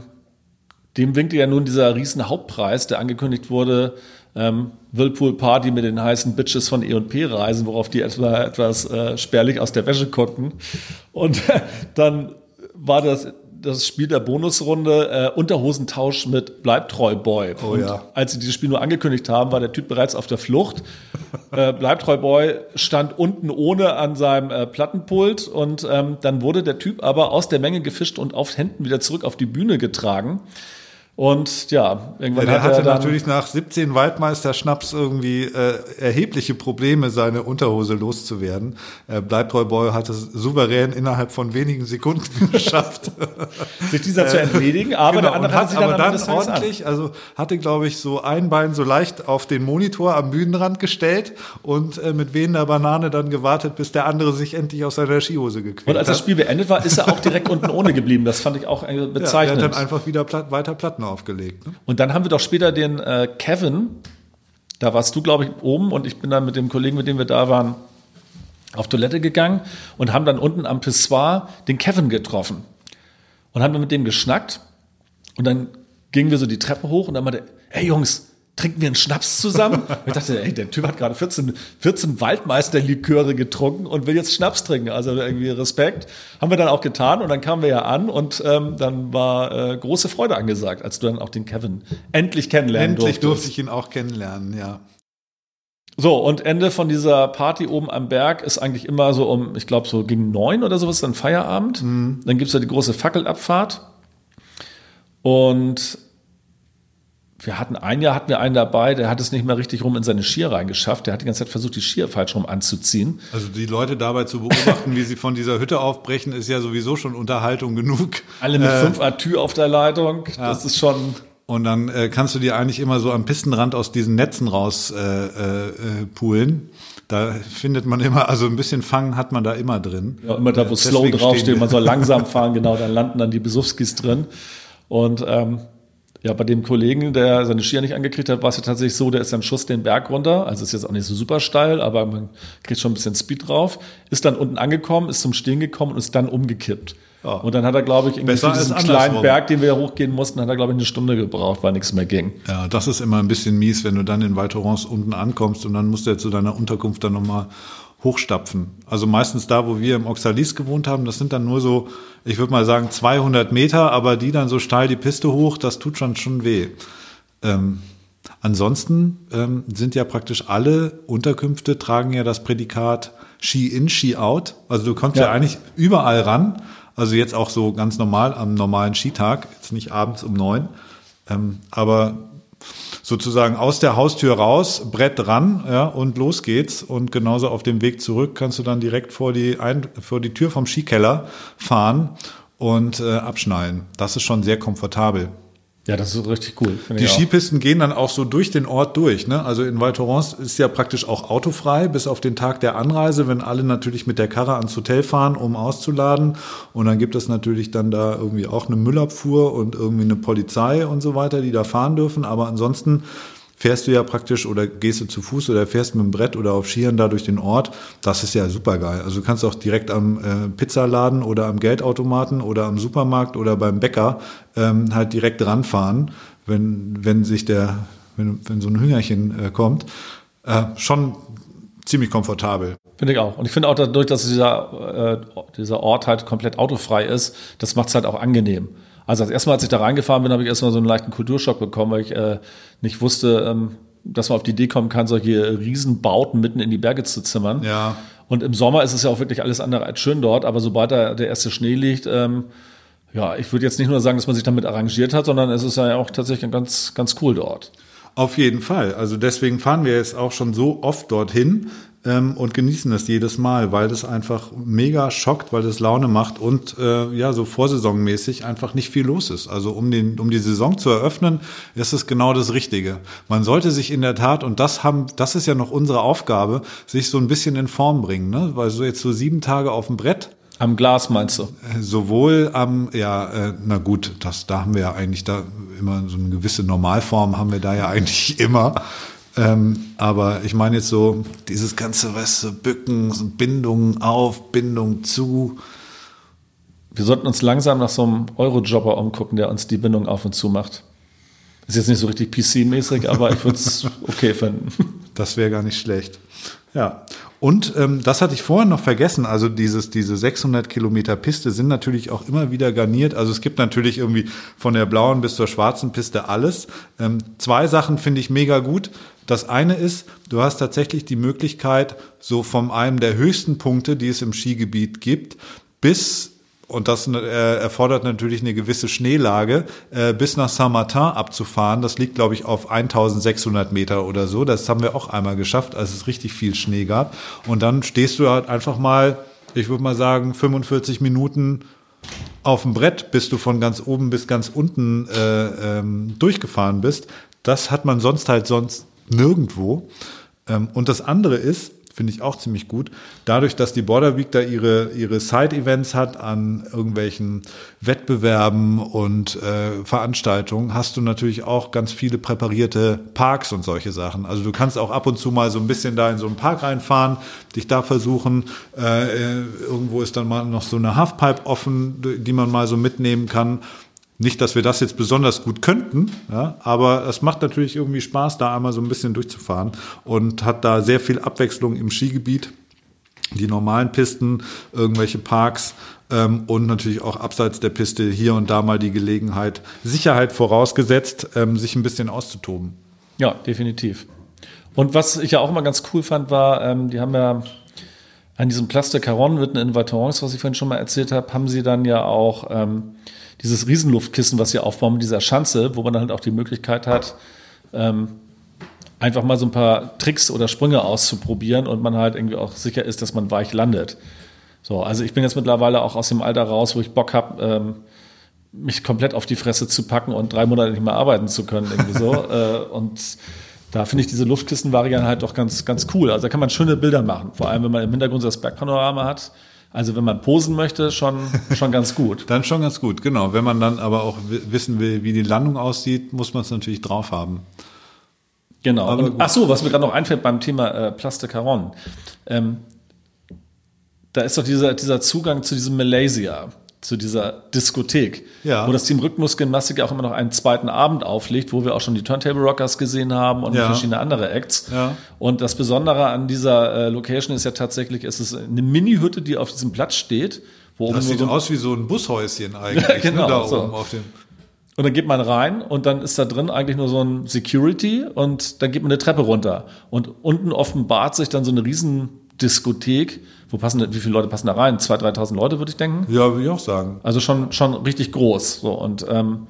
Speaker 1: dem winkte ja nun dieser riesen Hauptpreis, der angekündigt wurde, ähm, Whirlpool Party mit den heißen Bitches von E&P reisen, worauf die etwa etwas äh, spärlich aus der Wäsche guckten. Und dann war das das Spiel der Bonusrunde äh, Unterhosentausch mit Bleibtreu Boy.
Speaker 2: Oh
Speaker 1: Und
Speaker 2: ja.
Speaker 1: als sie dieses Spiel nur angekündigt haben, war der Typ bereits auf der Flucht. äh, Bleibtreu Boy stand unten ohne an seinem äh, Plattenpult und ähm, dann wurde der Typ aber aus der Menge gefischt und auf Händen wieder zurück auf die Bühne getragen. Und ja, irgendwann
Speaker 2: Ja, der
Speaker 1: hat er
Speaker 2: hatte natürlich nach 17 Waldmeister-Schnaps irgendwie äh, erhebliche Probleme, seine Unterhose loszuwerden. Äh, Bleibtreu Boy hat es souverän innerhalb von wenigen Sekunden geschafft.
Speaker 1: sich dieser zu entledigen, aber
Speaker 2: Genau,
Speaker 1: der andere hat
Speaker 2: hat
Speaker 1: sie dann,
Speaker 2: aber dann
Speaker 1: Tages an.
Speaker 2: ordentlich, also hatte, glaube ich, so ein Bein so leicht auf den Monitor am Bühnenrand gestellt und äh, mit wehender Banane dann gewartet, bis der andere sich endlich aus seiner Skihose gequält
Speaker 1: Und als das
Speaker 2: hat.
Speaker 1: Spiel beendet war, ist er auch direkt unten ohne geblieben. Das fand ich auch äh,
Speaker 2: Ja, der hat
Speaker 1: bezeichnend.
Speaker 2: dann einfach wieder platt, weiter Platten aufgelegt. Ne?
Speaker 1: Und dann haben wir doch später den äh, Kevin, da warst du, glaube ich, oben und ich bin dann mit dem Kollegen, mit dem wir da waren, auf Toilette gegangen und haben dann unten am Pissoir den Kevin getroffen und haben dann mit dem geschnackt und dann gingen wir so die Treppe hoch und dann meinte, hey Jungs, trinken wir einen Schnaps zusammen? Und ich dachte, ey, der Typ hat gerade 14, 14 Waldmeisterliköre getrunken und will jetzt Schnaps trinken. Also irgendwie Respekt. Haben wir dann auch getan und dann kamen wir ja an und ähm, dann war äh, große Freude angesagt, als du dann auch den Kevin endlich kennenlernen
Speaker 2: Endlich
Speaker 1: durftest.
Speaker 2: durfte ich ihn auch kennenlernen, ja.
Speaker 1: So, und Ende von dieser Party oben am Berg ist eigentlich immer so um, ich glaube, so gegen neun oder sowas dann Feierabend. Dann gibt's ja die große Fackelabfahrt. Und wir hatten ein Jahr hatten wir einen dabei, der hat es nicht mehr richtig rum in seine Skier reingeschafft. Der hat die ganze Zeit versucht, die Skier falsch rum anzuziehen.
Speaker 2: Also die Leute dabei zu beobachten, wie sie von dieser Hütte aufbrechen, ist ja sowieso schon Unterhaltung genug.
Speaker 1: Alle mit
Speaker 2: Äh,
Speaker 1: fünf Atü auf der Leitung. Das ist schon.
Speaker 2: Und dann äh, kannst du dir eigentlich immer so am Pistenrand aus diesen Netzen raus äh, äh, äh, poolen. Da findet man immer, also ein bisschen Fang hat man da immer drin.
Speaker 1: Ja, immer da, wo
Speaker 2: Äh,
Speaker 1: Slow draufsteht, man soll langsam fahren, genau, dann landen dann die Besuchskis drin. Und ähm, Ja, bei dem Kollegen, der seine Skier nicht angekriegt hat, war es ja tatsächlich so, der ist dann Schuss den Berg runter. Also ist jetzt auch nicht so super steil, aber man kriegt schon ein bisschen Speed drauf. Ist dann unten angekommen, ist zum Stehen gekommen und ist dann umgekippt. Ja. Und dann hat er, glaube ich, irgendwie
Speaker 2: Besser
Speaker 1: diesen kleinen Berg, den wir hochgehen mussten, hat er, glaube ich, eine Stunde gebraucht, weil nichts mehr ging.
Speaker 2: Ja, das ist immer ein bisschen mies, wenn du dann in Val Thorens unten ankommst und dann musst du ja zu deiner Unterkunft dann nochmal hochstapfen. Also meistens da, wo wir im Oxalis gewohnt haben, das sind dann nur so, ich würde mal sagen 200 Meter, aber die dann so steil die Piste hoch, das tut schon schon weh. Ähm, ansonsten ähm, sind ja praktisch alle Unterkünfte tragen ja das Prädikat Ski in, Ski out. Also du kommst ja, ja eigentlich überall ran. Also jetzt auch so ganz normal am normalen Skitag, jetzt nicht abends um neun. Ähm, aber sozusagen aus der Haustür raus, Brett ran, ja, und los geht's. Und genauso auf dem Weg zurück kannst du dann direkt vor die, Ein vor die Tür vom Skikeller fahren und äh, abschnallen. Das ist schon sehr komfortabel.
Speaker 1: Ja, das ist richtig cool.
Speaker 2: Die Skipisten gehen dann auch so durch den Ort durch. Ne? Also in Val Thorens ist ja praktisch auch autofrei, bis auf den Tag der Anreise, wenn alle natürlich mit der Karre ans Hotel fahren, um auszuladen. Und dann gibt es natürlich dann da irgendwie auch eine Müllabfuhr und irgendwie eine Polizei und so weiter, die da fahren dürfen. Aber ansonsten fährst du ja praktisch oder gehst du zu Fuß oder fährst mit dem Brett oder auf Skiern da durch den Ort. Das ist ja super geil. Also du kannst auch direkt am äh, Pizzaladen oder am Geldautomaten oder am Supermarkt oder beim Bäcker ähm, halt direkt ranfahren, wenn, wenn sich der, wenn, wenn so ein Hüngerchen äh, kommt. Äh, schon ziemlich komfortabel.
Speaker 1: Finde ich auch. Und ich finde auch dadurch, dass dieser, äh, dieser Ort halt komplett autofrei ist, das macht es halt auch angenehm. Also das erste Mal, als ich da reingefahren bin, habe ich erstmal so einen leichten Kulturschock bekommen, weil ich äh, nicht wusste, ähm, dass man auf die Idee kommen kann, solche Riesenbauten mitten in die Berge zu zimmern.
Speaker 2: Ja.
Speaker 1: Und im Sommer ist es ja auch wirklich alles andere als schön dort, aber sobald da der erste Schnee liegt, ähm, ja, ich würde jetzt nicht nur sagen, dass man sich damit arrangiert hat, sondern es ist ja auch tatsächlich ganz, ganz cool dort.
Speaker 2: Auf jeden Fall. Also deswegen fahren wir jetzt auch schon so oft dorthin, ähm, und genießen das jedes Mal, weil das einfach mega schockt, weil das Laune macht und äh, ja, so vorsaisonmäßig einfach nicht viel los ist. Also um, den, um die Saison zu eröffnen, ist es genau das Richtige. Man sollte sich in der Tat, und das haben, das ist ja noch unsere Aufgabe, sich so ein bisschen in Form bringen, ne? Weil so jetzt so sieben Tage auf dem Brett,
Speaker 1: am Glas meinst du?
Speaker 2: Äh, sowohl am, ja, äh, na gut, das, da haben wir ja eigentlich da immer so eine gewisse Normalform haben wir da ja eigentlich immer. Ähm, aber ich meine jetzt so, dieses ganze, weißt du, Bücken, Bindung auf, Bindung zu.
Speaker 1: Wir sollten uns langsam nach so einem Eurojobber umgucken, der uns die Bindung auf und zu macht. Ist jetzt nicht so richtig PC-mäßig, aber ich würde es okay finden.
Speaker 2: Das wäre gar nicht schlecht. Ja. Und ähm, das hatte ich vorhin noch vergessen. Also dieses, diese 600 Kilometer Piste sind natürlich auch immer wieder garniert. Also es gibt natürlich irgendwie von der blauen bis zur schwarzen Piste alles. Ähm, zwei Sachen finde ich mega gut. Das eine ist, du hast tatsächlich die Möglichkeit, so von einem der höchsten Punkte, die es im Skigebiet gibt, bis und das äh, erfordert natürlich eine gewisse Schneelage, äh, bis nach Saint-Martin abzufahren. Das liegt, glaube ich, auf 1600 Meter oder so. Das haben wir auch einmal geschafft, als es richtig viel Schnee gab. Und dann stehst du halt einfach mal, ich würde mal sagen, 45 Minuten auf dem Brett, bis du von ganz oben bis ganz unten äh, ähm, durchgefahren bist. Das hat man sonst halt sonst nirgendwo. Ähm, und das andere ist, finde ich auch ziemlich gut, dadurch, dass die Border Week da ihre, ihre Side-Events hat an irgendwelchen Wettbewerben und äh, Veranstaltungen, hast du natürlich auch ganz viele präparierte Parks und solche Sachen. Also du kannst auch ab und zu mal so ein bisschen da in so einen Park reinfahren, dich da versuchen. Äh, irgendwo ist dann mal noch so eine Halfpipe offen, die man mal so mitnehmen kann. Nicht, dass wir das jetzt besonders gut könnten, ja, aber es macht natürlich irgendwie Spaß, da einmal so ein bisschen durchzufahren und hat da sehr viel Abwechslung im Skigebiet. Die normalen Pisten, irgendwelche Parks ähm, und natürlich auch abseits der Piste hier und da mal die Gelegenheit, Sicherheit vorausgesetzt, ähm, sich ein bisschen auszutoben.
Speaker 1: Ja, definitiv. Und was ich ja auch immer ganz cool fand, war, ähm, die haben ja an diesem de Caron mitten in Vatorance, was ich vorhin schon mal erzählt habe, haben sie dann ja auch ähm, dieses Riesenluftkissen, was sie aufbauen mit dieser Schanze, wo man dann halt auch die Möglichkeit hat, ähm, einfach mal so ein paar Tricks oder Sprünge auszuprobieren und man halt irgendwie auch sicher ist, dass man weich landet. So, also ich bin jetzt mittlerweile auch aus dem Alter raus, wo ich Bock habe, ähm, mich komplett auf die Fresse zu packen und drei Monate nicht mehr arbeiten zu können, irgendwie so. äh, und da finde ich diese Luftkissen-Variante halt doch ganz, ganz cool. Also da kann man schöne Bilder machen. Vor allem, wenn man im Hintergrund das Bergpanorama hat Also wenn man posen möchte, schon, schon ganz gut.
Speaker 2: dann schon ganz gut, genau. Wenn man dann aber auch wissen will, wie die Landung aussieht, muss man es natürlich drauf haben.
Speaker 1: Genau. Und, ach so, was mir gerade noch einfällt beim Thema äh, Plastic Caron. Ähm, da ist doch dieser, dieser Zugang zu diesem Malaysia, zu dieser Diskothek,
Speaker 2: ja.
Speaker 1: wo das Team Rhythmusgymnastik auch immer noch einen zweiten Abend auflegt, wo wir auch schon die Turntable Rockers gesehen haben und
Speaker 2: Ja.
Speaker 1: verschiedene andere Acts.
Speaker 2: Ja.
Speaker 1: Und das Besondere an dieser äh, Location ist ja tatsächlich, es ist eine Mini-Hütte, die auf diesem Platz steht, wo
Speaker 2: Das sieht
Speaker 1: so
Speaker 2: aus wie so ein Bushäuschen eigentlich,
Speaker 1: genau,
Speaker 2: ne, da
Speaker 1: so.
Speaker 2: oben auf dem.
Speaker 1: Und dann geht man rein und dann ist da drin eigentlich nur so ein Security und dann geht man eine Treppe runter. Und unten offenbart sich dann so eine riesen Diskothek. Wo passen, wie viele Leute passen da rein? 2.000, 3.000 Leute, würde ich denken.
Speaker 2: Ja, würde ich auch sagen.
Speaker 1: Also schon, schon richtig groß. So, und ähm,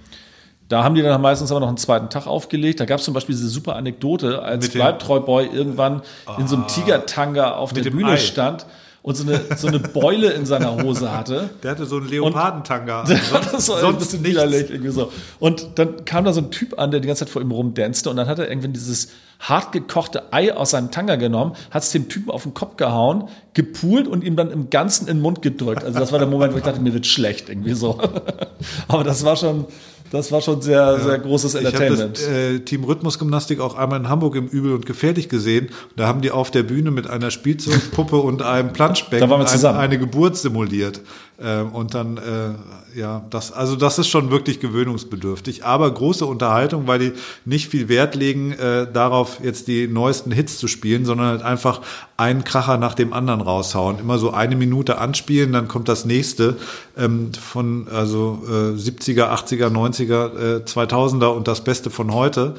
Speaker 1: da haben die dann meistens aber noch einen zweiten Tag aufgelegt. Da gab es zum Beispiel diese super Anekdote, als Bleibtreu-Boy irgendwann in so einem Tigertanga auf der Bühne
Speaker 2: Ei.
Speaker 1: stand und so eine, so eine Beule in seiner Hose hatte.
Speaker 2: Der hatte so einen Leopardentanga.
Speaker 1: das war ein
Speaker 2: sonst
Speaker 1: bisschen
Speaker 2: nichts.
Speaker 1: widerlich irgendwie so. Und dann kam da so ein Typ an, der die ganze Zeit vor ihm rumdanzte und dann hat er irgendwann dieses hart gekochte Ei aus seinem Tanga genommen, hat es dem Typen auf den Kopf gehauen, gepult und ihm dann im Ganzen in den Mund gedrückt. Also das war der Moment, wo ich dachte, mir wird schlecht irgendwie so. Aber das war schon, das war schon sehr, sehr großes
Speaker 2: Ich habe
Speaker 1: Entertainment.
Speaker 2: das äh, Team Rhythmusgymnastik auch einmal in Hamburg im Übel und Gefährlich gesehen. Da haben die auf der Bühne mit einer Spielzeugpuppe und einem Planschbecken eine Geburt simuliert. Ähm, und dann, äh, ja, das, also das ist schon wirklich gewöhnungsbedürftig. Aber große Unterhaltung, weil die nicht viel Wert legen äh, darauf, jetzt die neuesten Hits zu spielen, sondern halt einfach einen Kracher nach dem anderen raushauen. Immer so eine Minute anspielen, dann kommt das nächste ähm, von also äh, 70er, 80er, 90er, äh, 2000er und das Beste von heute.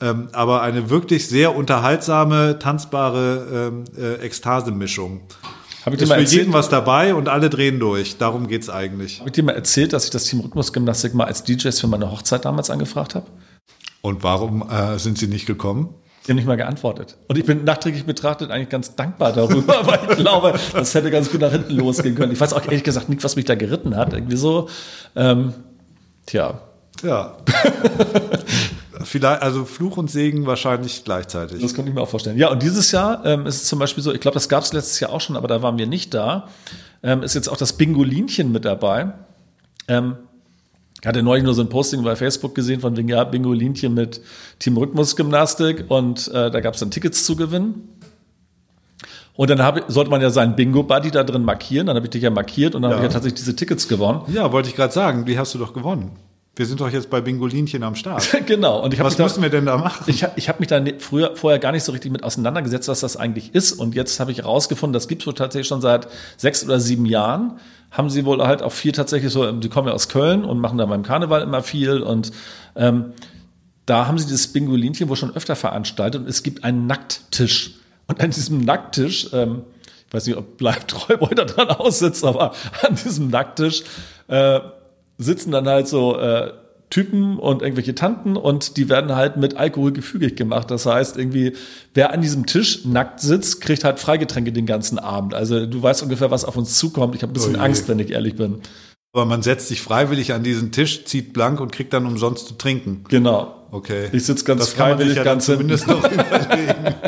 Speaker 2: Ähm, aber eine wirklich sehr unterhaltsame, tanzbare ähm, äh, Ekstase-Mischung.
Speaker 1: Habe ich dir
Speaker 2: Ist für
Speaker 1: erzählt,
Speaker 2: jeden was dabei und alle drehen durch. Darum geht's eigentlich.
Speaker 1: habe ich dir mal erzählt, dass ich das Team Rhythmusgymnastik mal als DJs für meine Hochzeit damals angefragt habe?
Speaker 2: Und warum äh, sind sie nicht gekommen?
Speaker 1: Die haben nicht mal geantwortet. Und ich bin nachträglich betrachtet eigentlich ganz dankbar darüber, weil ich glaube, das hätte ganz gut nach hinten losgehen können. Ich weiß auch ehrlich gesagt nicht, was mich da geritten hat. Irgendwie so. Ähm, tja.
Speaker 2: Ja. Vielleicht, also Fluch und Segen wahrscheinlich gleichzeitig.
Speaker 1: Das könnte ich mir auch vorstellen. Ja, und dieses Jahr ähm, ist es zum Beispiel so, ich glaube, das gab es letztes Jahr auch schon, aber da waren wir nicht da. Ähm, ist jetzt auch das Bingolinchen mit dabei. Ähm, ich hatte neulich nur so ein Posting bei Facebook gesehen von wegen, ja, Bingolinchen mit Team Rhythmusgymnastik und äh, da gab es dann Tickets zu gewinnen. Und dann hab, sollte man ja seinen Bingo-Buddy da drin markieren. Dann habe ich dich ja markiert und dann habe
Speaker 2: Ja.
Speaker 1: ich ja tatsächlich diese Tickets gewonnen.
Speaker 2: Ja, wollte ich gerade sagen, die hast du doch gewonnen. Wir sind doch jetzt bei Bingolinchen am Start.
Speaker 1: genau. Und ich
Speaker 2: Was müssen wir denn da machen?
Speaker 1: Ich, ich habe mich da ne- früher vorher gar nicht so richtig mit auseinandergesetzt, was das eigentlich ist. Und jetzt habe ich herausgefunden, das gibt es wohl tatsächlich schon seit sechs oder sieben Jahren. Haben sie wohl halt auch viel tatsächlich so, die kommen ja aus Köln und machen da beim Karneval immer viel. Und ähm, da haben sie dieses Bingolinchen wohl schon öfter veranstaltet und es gibt einen Nackttisch. Und an diesem Nackttisch, ähm, ich weiß nicht, ob Bleibtreuboy da dran aussitzt, aber an diesem Nackttisch äh, sitzen dann halt so äh, Typen und irgendwelche Tanten und die werden halt mit Alkohol gefügig gemacht. Das heißt, irgendwie, wer an diesem Tisch nackt sitzt, kriegt halt Freigetränke den ganzen Abend. Also du weißt ungefähr, was auf uns zukommt. Ich habe ein bisschen
Speaker 2: Oh.
Speaker 1: Angst, wenn ich ehrlich bin.
Speaker 2: Aber man setzt sich freiwillig an diesen Tisch, zieht blank und kriegt dann umsonst zu trinken.
Speaker 1: Genau.
Speaker 2: Okay.
Speaker 1: Ich sitz ganz
Speaker 2: das
Speaker 1: freiwillig
Speaker 2: ja
Speaker 1: ganz
Speaker 2: zumindest noch überlegen.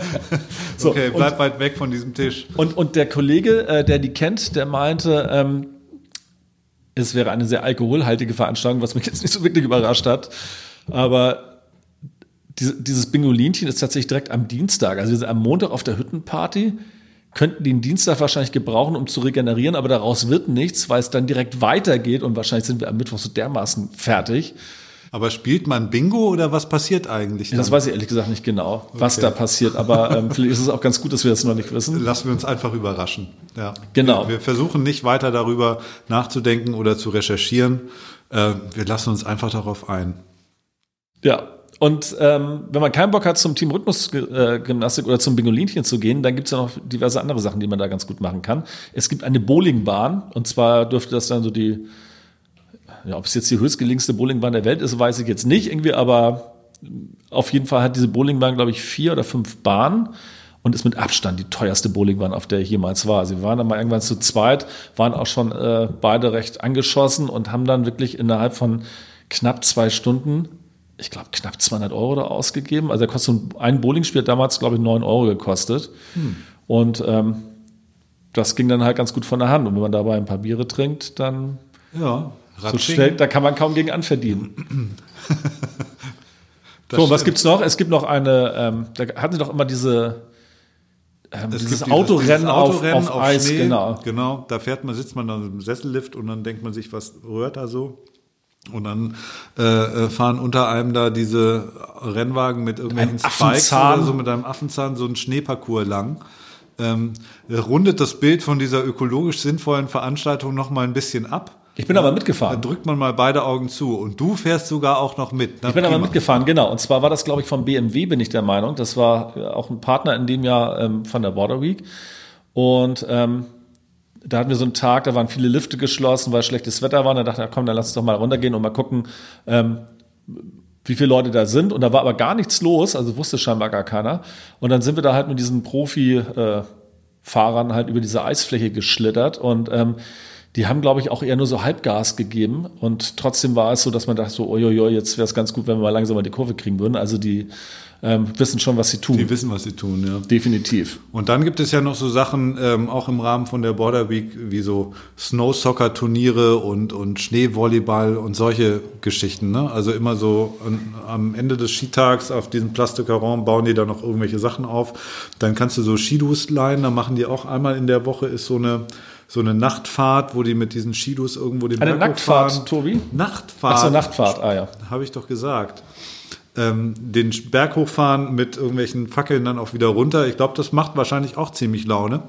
Speaker 1: So,
Speaker 2: okay,
Speaker 1: und-
Speaker 2: bleib weit weg von diesem Tisch.
Speaker 1: Und, und der Kollege, äh, der die kennt, der meinte, ähm, es wäre eine sehr alkoholhaltige Veranstaltung, was mich jetzt nicht so wirklich überrascht hat. Aber diese, dieses Bingolinchen ist tatsächlich direkt am Dienstag. Also wir sind am Montag auf der Hüttenparty, könnten den Dienstag wahrscheinlich gebrauchen, um zu regenerieren, aber daraus wird nichts, weil es dann direkt weitergeht und wahrscheinlich sind wir am Mittwoch so dermaßen fertig.
Speaker 2: Aber spielt man Bingo oder was passiert eigentlich?
Speaker 1: Das
Speaker 2: dann?
Speaker 1: weiß ich ehrlich gesagt nicht genau, was da passiert, aber ähm, vielleicht ist es auch ganz gut, dass wir das noch nicht wissen.
Speaker 2: Lassen wir uns einfach überraschen. Ja.
Speaker 1: Genau.
Speaker 2: Wir, versuchen nicht weiter darüber nachzudenken oder zu recherchieren. Äh, wir lassen uns einfach darauf ein.
Speaker 1: Ja, und ähm, wenn man keinen Bock hat, zum Team Rhythmusgymnastik oder zum Bingolinchen zu gehen, dann gibt's ja noch diverse andere Sachen, die man da ganz gut machen kann. Es gibt eine Bowlingbahn und zwar dürfte das dann so die, ja, ob es jetzt die höchstgelegenste Bowlingbahn der Welt ist, weiß ich jetzt nicht irgendwie, aber auf jeden Fall hat diese Bowlingbahn, glaube ich, vier oder fünf Bahnen und ist mit Abstand die teuerste Bowlingbahn, auf der ich jemals war. Sie waren dann mal irgendwann zu zweit, waren auch schon äh, beide recht angeschossen und haben dann wirklich innerhalb von knapp zwei Stunden, ich glaube, knapp 200 Euro da ausgegeben. Also der kostet so ein- Bowlingspiel hat damals, glaube ich, 9 Euro gekostet. Und ähm, das ging dann halt ganz gut von der Hand. Und wenn man dabei ein paar Biere trinkt, dann
Speaker 2: Ja,
Speaker 1: so schnell, da kann man kaum gegen anverdienen. So, und was
Speaker 2: stimmt.
Speaker 1: gibt's noch? Es gibt noch eine, ähm, da hatten sie doch immer diese, ähm,
Speaker 2: Es
Speaker 1: dieses
Speaker 2: gibt
Speaker 1: Autorennen,
Speaker 2: dieses
Speaker 1: auf,
Speaker 2: Autorennen
Speaker 1: auf, Eis,
Speaker 2: Schnee.
Speaker 1: genau.
Speaker 2: Genau, da fährt man, sitzt man dann im Sessellift und dann denkt man sich, was rührt da so? Und dann äh, äh, fahren unter einem da diese Rennwagen mit irgendwelchen
Speaker 1: Einem
Speaker 2: Spikes oder so, mit einem Affenzahn, so einen Schneeparcours lang. Ähm, rundet das Bild von dieser ökologisch sinnvollen Veranstaltung noch mal ein bisschen ab.
Speaker 1: Ich bin aber
Speaker 2: Dann
Speaker 1: mitgefahren.
Speaker 2: drückt man mal beide Augen zu und du fährst sogar auch noch mit. Na,
Speaker 1: Ich bin aber
Speaker 2: prima.
Speaker 1: mitgefahren, genau. Und zwar war das, glaube ich, vom BMW, bin ich der Meinung. Das war äh, auch ein Partner in dem Jahr ähm, von der Border Week. Und ähm, da hatten wir so einen Tag, da waren viele Lifte geschlossen, weil schlechtes Wetter war. Und da dachte ich, komm, dann lass uns doch mal runtergehen und mal gucken, ähm, wie viele Leute da sind. Und da war aber gar nichts los, also wusste scheinbar gar keiner. Und dann sind wir da halt mit diesen Profi-Fahrern halt über diese Eisfläche geschlittert und ähm, die haben, glaube ich, auch eher nur so Halbgas gegeben. Und trotzdem war es so, dass man dachte so, uiuiui, jetzt wäre es ganz gut, wenn wir mal langsam mal die Kurve kriegen würden. Also die ähm, wissen schon, was sie tun.
Speaker 2: Die wissen, was sie tun, ja.
Speaker 1: Definitiv.
Speaker 2: Und dann gibt es ja noch so Sachen, ähm, auch im Rahmen von der Border Week, wie so Snow-Soccer-Turniere und, und Schneevolleyball und solche Geschichten. Ne? Also immer so an, am Ende des Skitags auf diesem Plastikaraum bauen die da noch irgendwelche Sachen auf. Dann kannst du so Skidus leihen, da machen die auch einmal in der Woche ist so eine so eine Nachtfahrt, wo die mit diesen Skidus irgendwo den
Speaker 1: Eine
Speaker 2: Berg
Speaker 1: Nacktfahrt,
Speaker 2: hochfahren.
Speaker 1: Tobi?
Speaker 2: Nachtfahrt.
Speaker 1: Ach so, Nachtfahrt, ah ja.
Speaker 2: Habe ich doch gesagt. Ähm, den Berg hochfahren mit irgendwelchen Fackeln dann auch wieder runter. Ich glaube, das macht wahrscheinlich auch ziemlich Laune.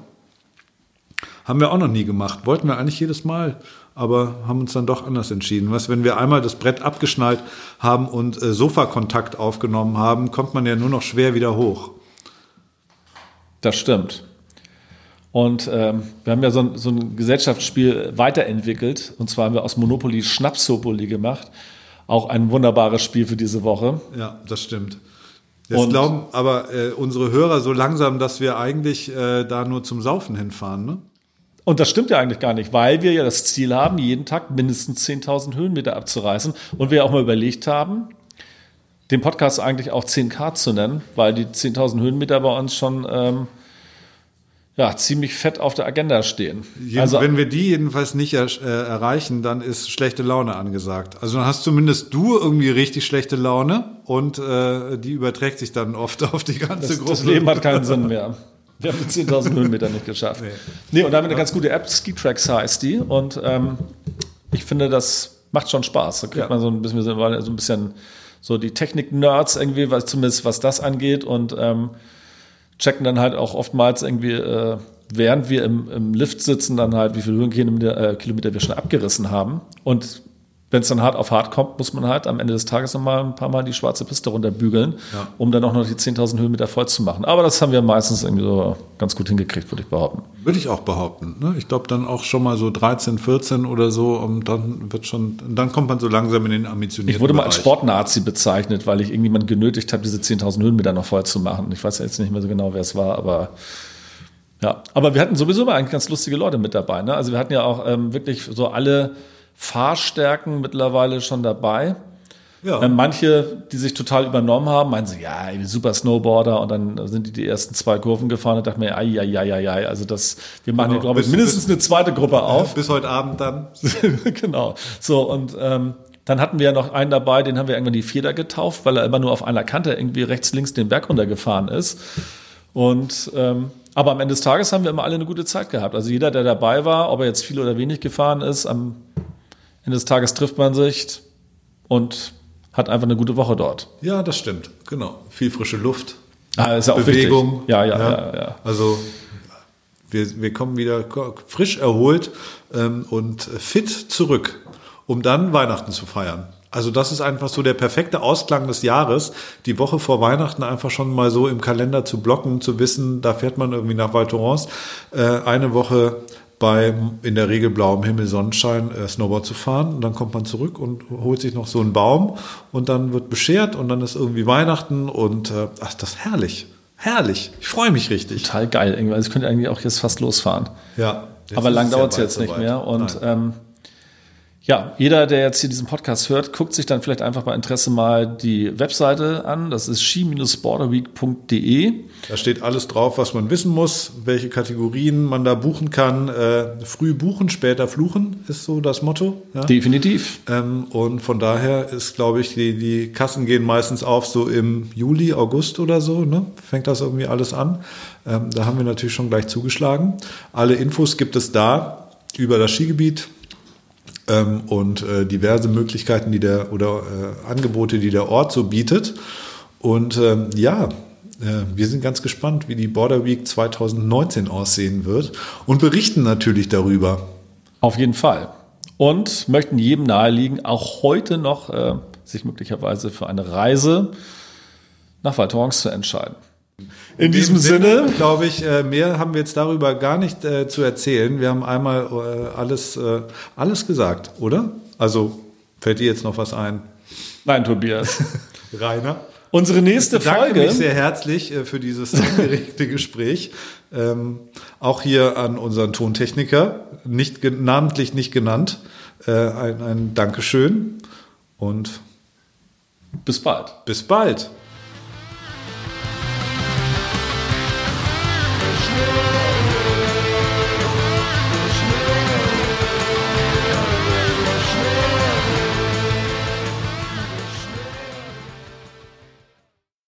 Speaker 2: Haben wir auch noch nie gemacht. Wollten wir eigentlich jedes Mal, aber haben uns dann doch anders entschieden. Was, wenn wir einmal das Brett abgeschnallt haben und äh, Sofakontakt aufgenommen haben, kommt man ja nur noch schwer wieder hoch.
Speaker 1: Das stimmt. Und ähm, wir haben ja so ein, so ein Gesellschaftsspiel weiterentwickelt. Und zwar haben wir aus Monopoly Schnapsopoli gemacht. Auch ein wunderbares Spiel für diese Woche.
Speaker 2: Ja, das stimmt. Jetzt
Speaker 1: Und-
Speaker 2: glauben aber äh, unsere Hörer so langsam, dass wir eigentlich äh, da nur zum Saufen hinfahren, ne?
Speaker 1: Und das stimmt ja eigentlich gar nicht, weil wir ja das Ziel haben, jeden Tag mindestens 10.000 Höhenmeter abzureißen. Und wir auch mal überlegt haben, den Podcast eigentlich auch 10K zu nennen, weil die 10.000 Höhenmeter bei uns schon ähm, ja, ziemlich fett auf der Agenda stehen.
Speaker 2: Jeden,
Speaker 1: Also
Speaker 2: wenn wir die jedenfalls nicht er, äh, erreichen, dann ist schlechte Laune angesagt. Also dann hast zumindest du irgendwie richtig schlechte Laune und äh, die überträgt sich dann oft auf die ganze
Speaker 1: das,
Speaker 2: Gruppe.
Speaker 1: das Leben hat keinen Sinn mehr. Wir haben die 10.000 Höhenmeter nicht geschafft. Nee.
Speaker 2: Nee.
Speaker 1: und da haben wir eine ganz gute App, Ski-Tracks heißt die. Und ähm, ich finde, das macht schon Spaß. Da kriegt
Speaker 2: Ja.
Speaker 1: man so ein bisschen, so ein bisschen so die Technik-Nerds irgendwie, was, zumindest was das angeht. Und ähm, checken dann halt auch oftmals irgendwie, äh, während wir im, im Lift sitzen, dann halt, wie viele Höhenkilometer äh, Kilometer wir schon abgerissen haben. Und wenn es dann hart auf hart kommt, muss man halt am Ende des Tages nochmal ein paar Mal die schwarze Piste runterbügeln,
Speaker 2: Ja.
Speaker 1: um dann auch noch die 10.000 Höhenmeter voll zu machen. Aber das haben wir meistens irgendwie so ganz gut hingekriegt, würde ich behaupten.
Speaker 2: Würde ich auch behaupten. Ne? Ich glaube dann auch schon mal so 13, 14 oder so und dann wird schon, dann kommt man so langsam in den ambitionierten
Speaker 1: Ich wurde mal als. Sportnazi bezeichnet, weil ich irgendjemand genötigt habe, diese 10.000 Höhenmeter noch voll zu machen. Ich weiß jetzt nicht mehr so genau, wer es war, aber ja. Aber wir hatten sowieso mal eigentlich ganz lustige Leute mit dabei. Ne? Also wir hatten ja auch ähm, wirklich so alle Fahrstärken mittlerweile schon dabei.
Speaker 2: Ja.
Speaker 1: Ähm, manche, die sich total übernommen haben, meinen sie, ja, super Snowboarder und dann sind die die ersten zwei Kurven gefahren und dachte mir, ai, ai, ai, ai, ai, also das, wir machen hier,
Speaker 2: Genau.
Speaker 1: glaube ich,
Speaker 2: Bis-
Speaker 1: mindestens eine zweite Gruppe auf.
Speaker 2: Bis heute Abend dann.
Speaker 1: genau. So, und ähm, dann hatten wir ja noch einen dabei, den haben wir irgendwann die Feder getauft, weil er immer nur auf einer Kante irgendwie rechts, links den Berg runtergefahren ist. Und ähm, aber am Ende des Tages haben wir immer alle eine gute Zeit gehabt. Also jeder, der dabei war, ob er jetzt viel oder wenig gefahren ist, am Ende des Tages trifft man sich und hat einfach eine gute Woche dort.
Speaker 2: Ja, das stimmt. Genau. Viel frische Luft.
Speaker 1: Ah, ist ja auch
Speaker 2: Bewegung.
Speaker 1: wichtig. Ja, ja, ja, ja.
Speaker 2: Also wir, wir kommen wieder frisch erholt ähm, und fit zurück, um dann Weihnachten zu feiern. Also das ist einfach so der perfekte Ausklang des Jahres, die Woche vor Weihnachten einfach schon mal so im Kalender zu blocken, zu wissen, da fährt man irgendwie nach Val Thorens, äh, eine Woche bei in der Regel blauem Himmel, Sonnenschein, äh, Snowboard zu fahren. Und dann kommt man zurück und holt sich noch so einen Baum und dann wird beschert und dann ist irgendwie Weihnachten und äh, ach, das ist herrlich. Herrlich. Ich freue mich richtig.
Speaker 1: Total geil. Also ich könnte eigentlich auch jetzt fast losfahren.
Speaker 2: Ja.
Speaker 1: Aber lang dauert es jetzt nicht
Speaker 2: soweit.
Speaker 1: mehr. Und ähm, Ja, jeder, der jetzt hier diesen Podcast hört, guckt sich dann vielleicht einfach bei Interesse mal die Webseite an. Das ist ski-borderweek.de.
Speaker 2: Da steht alles drauf, was man wissen muss, welche Kategorien man da buchen kann. Äh, früh buchen, später fluchen ist so das Motto.
Speaker 1: Ja? Definitiv.
Speaker 2: Ähm, und von daher ist, glaube ich, die, die Kassen gehen meistens auf so im Juli, August oder so. Ne? Fängt das irgendwie alles an. Ähm, da haben wir natürlich schon gleich zugeschlagen. Alle Infos gibt es da über das Skigebiet ähm, und äh, diverse Möglichkeiten, die der oder äh, Angebote, die der Ort so bietet. Und ähm, ja, äh, wir sind ganz gespannt, wie die Border Week 2019 aussehen wird und berichten natürlich darüber.
Speaker 1: Auf jeden Fall. Und möchten jedem naheliegen, auch heute noch äh, sich möglicherweise für eine Reise nach Val Thorens zu entscheiden.
Speaker 2: In diesem Sinne, Sinne glaube ich, äh, mehr haben wir jetzt darüber gar nicht äh, zu erzählen. Wir haben einmal äh, alles, alles gesagt, oder? Also fällt dir jetzt noch was ein?
Speaker 1: Nein, Tobias.
Speaker 2: Rainer?
Speaker 1: Unsere nächste
Speaker 2: ich danke
Speaker 1: Folge.
Speaker 2: mich sehr herzlich für dieses angeregte Gespräch. Ähm, auch hier an unseren Tontechniker, nicht namentlich nicht genannt. Äh, ein, ein Dankeschön und
Speaker 1: bis bald.
Speaker 2: Bis bald. Thank you.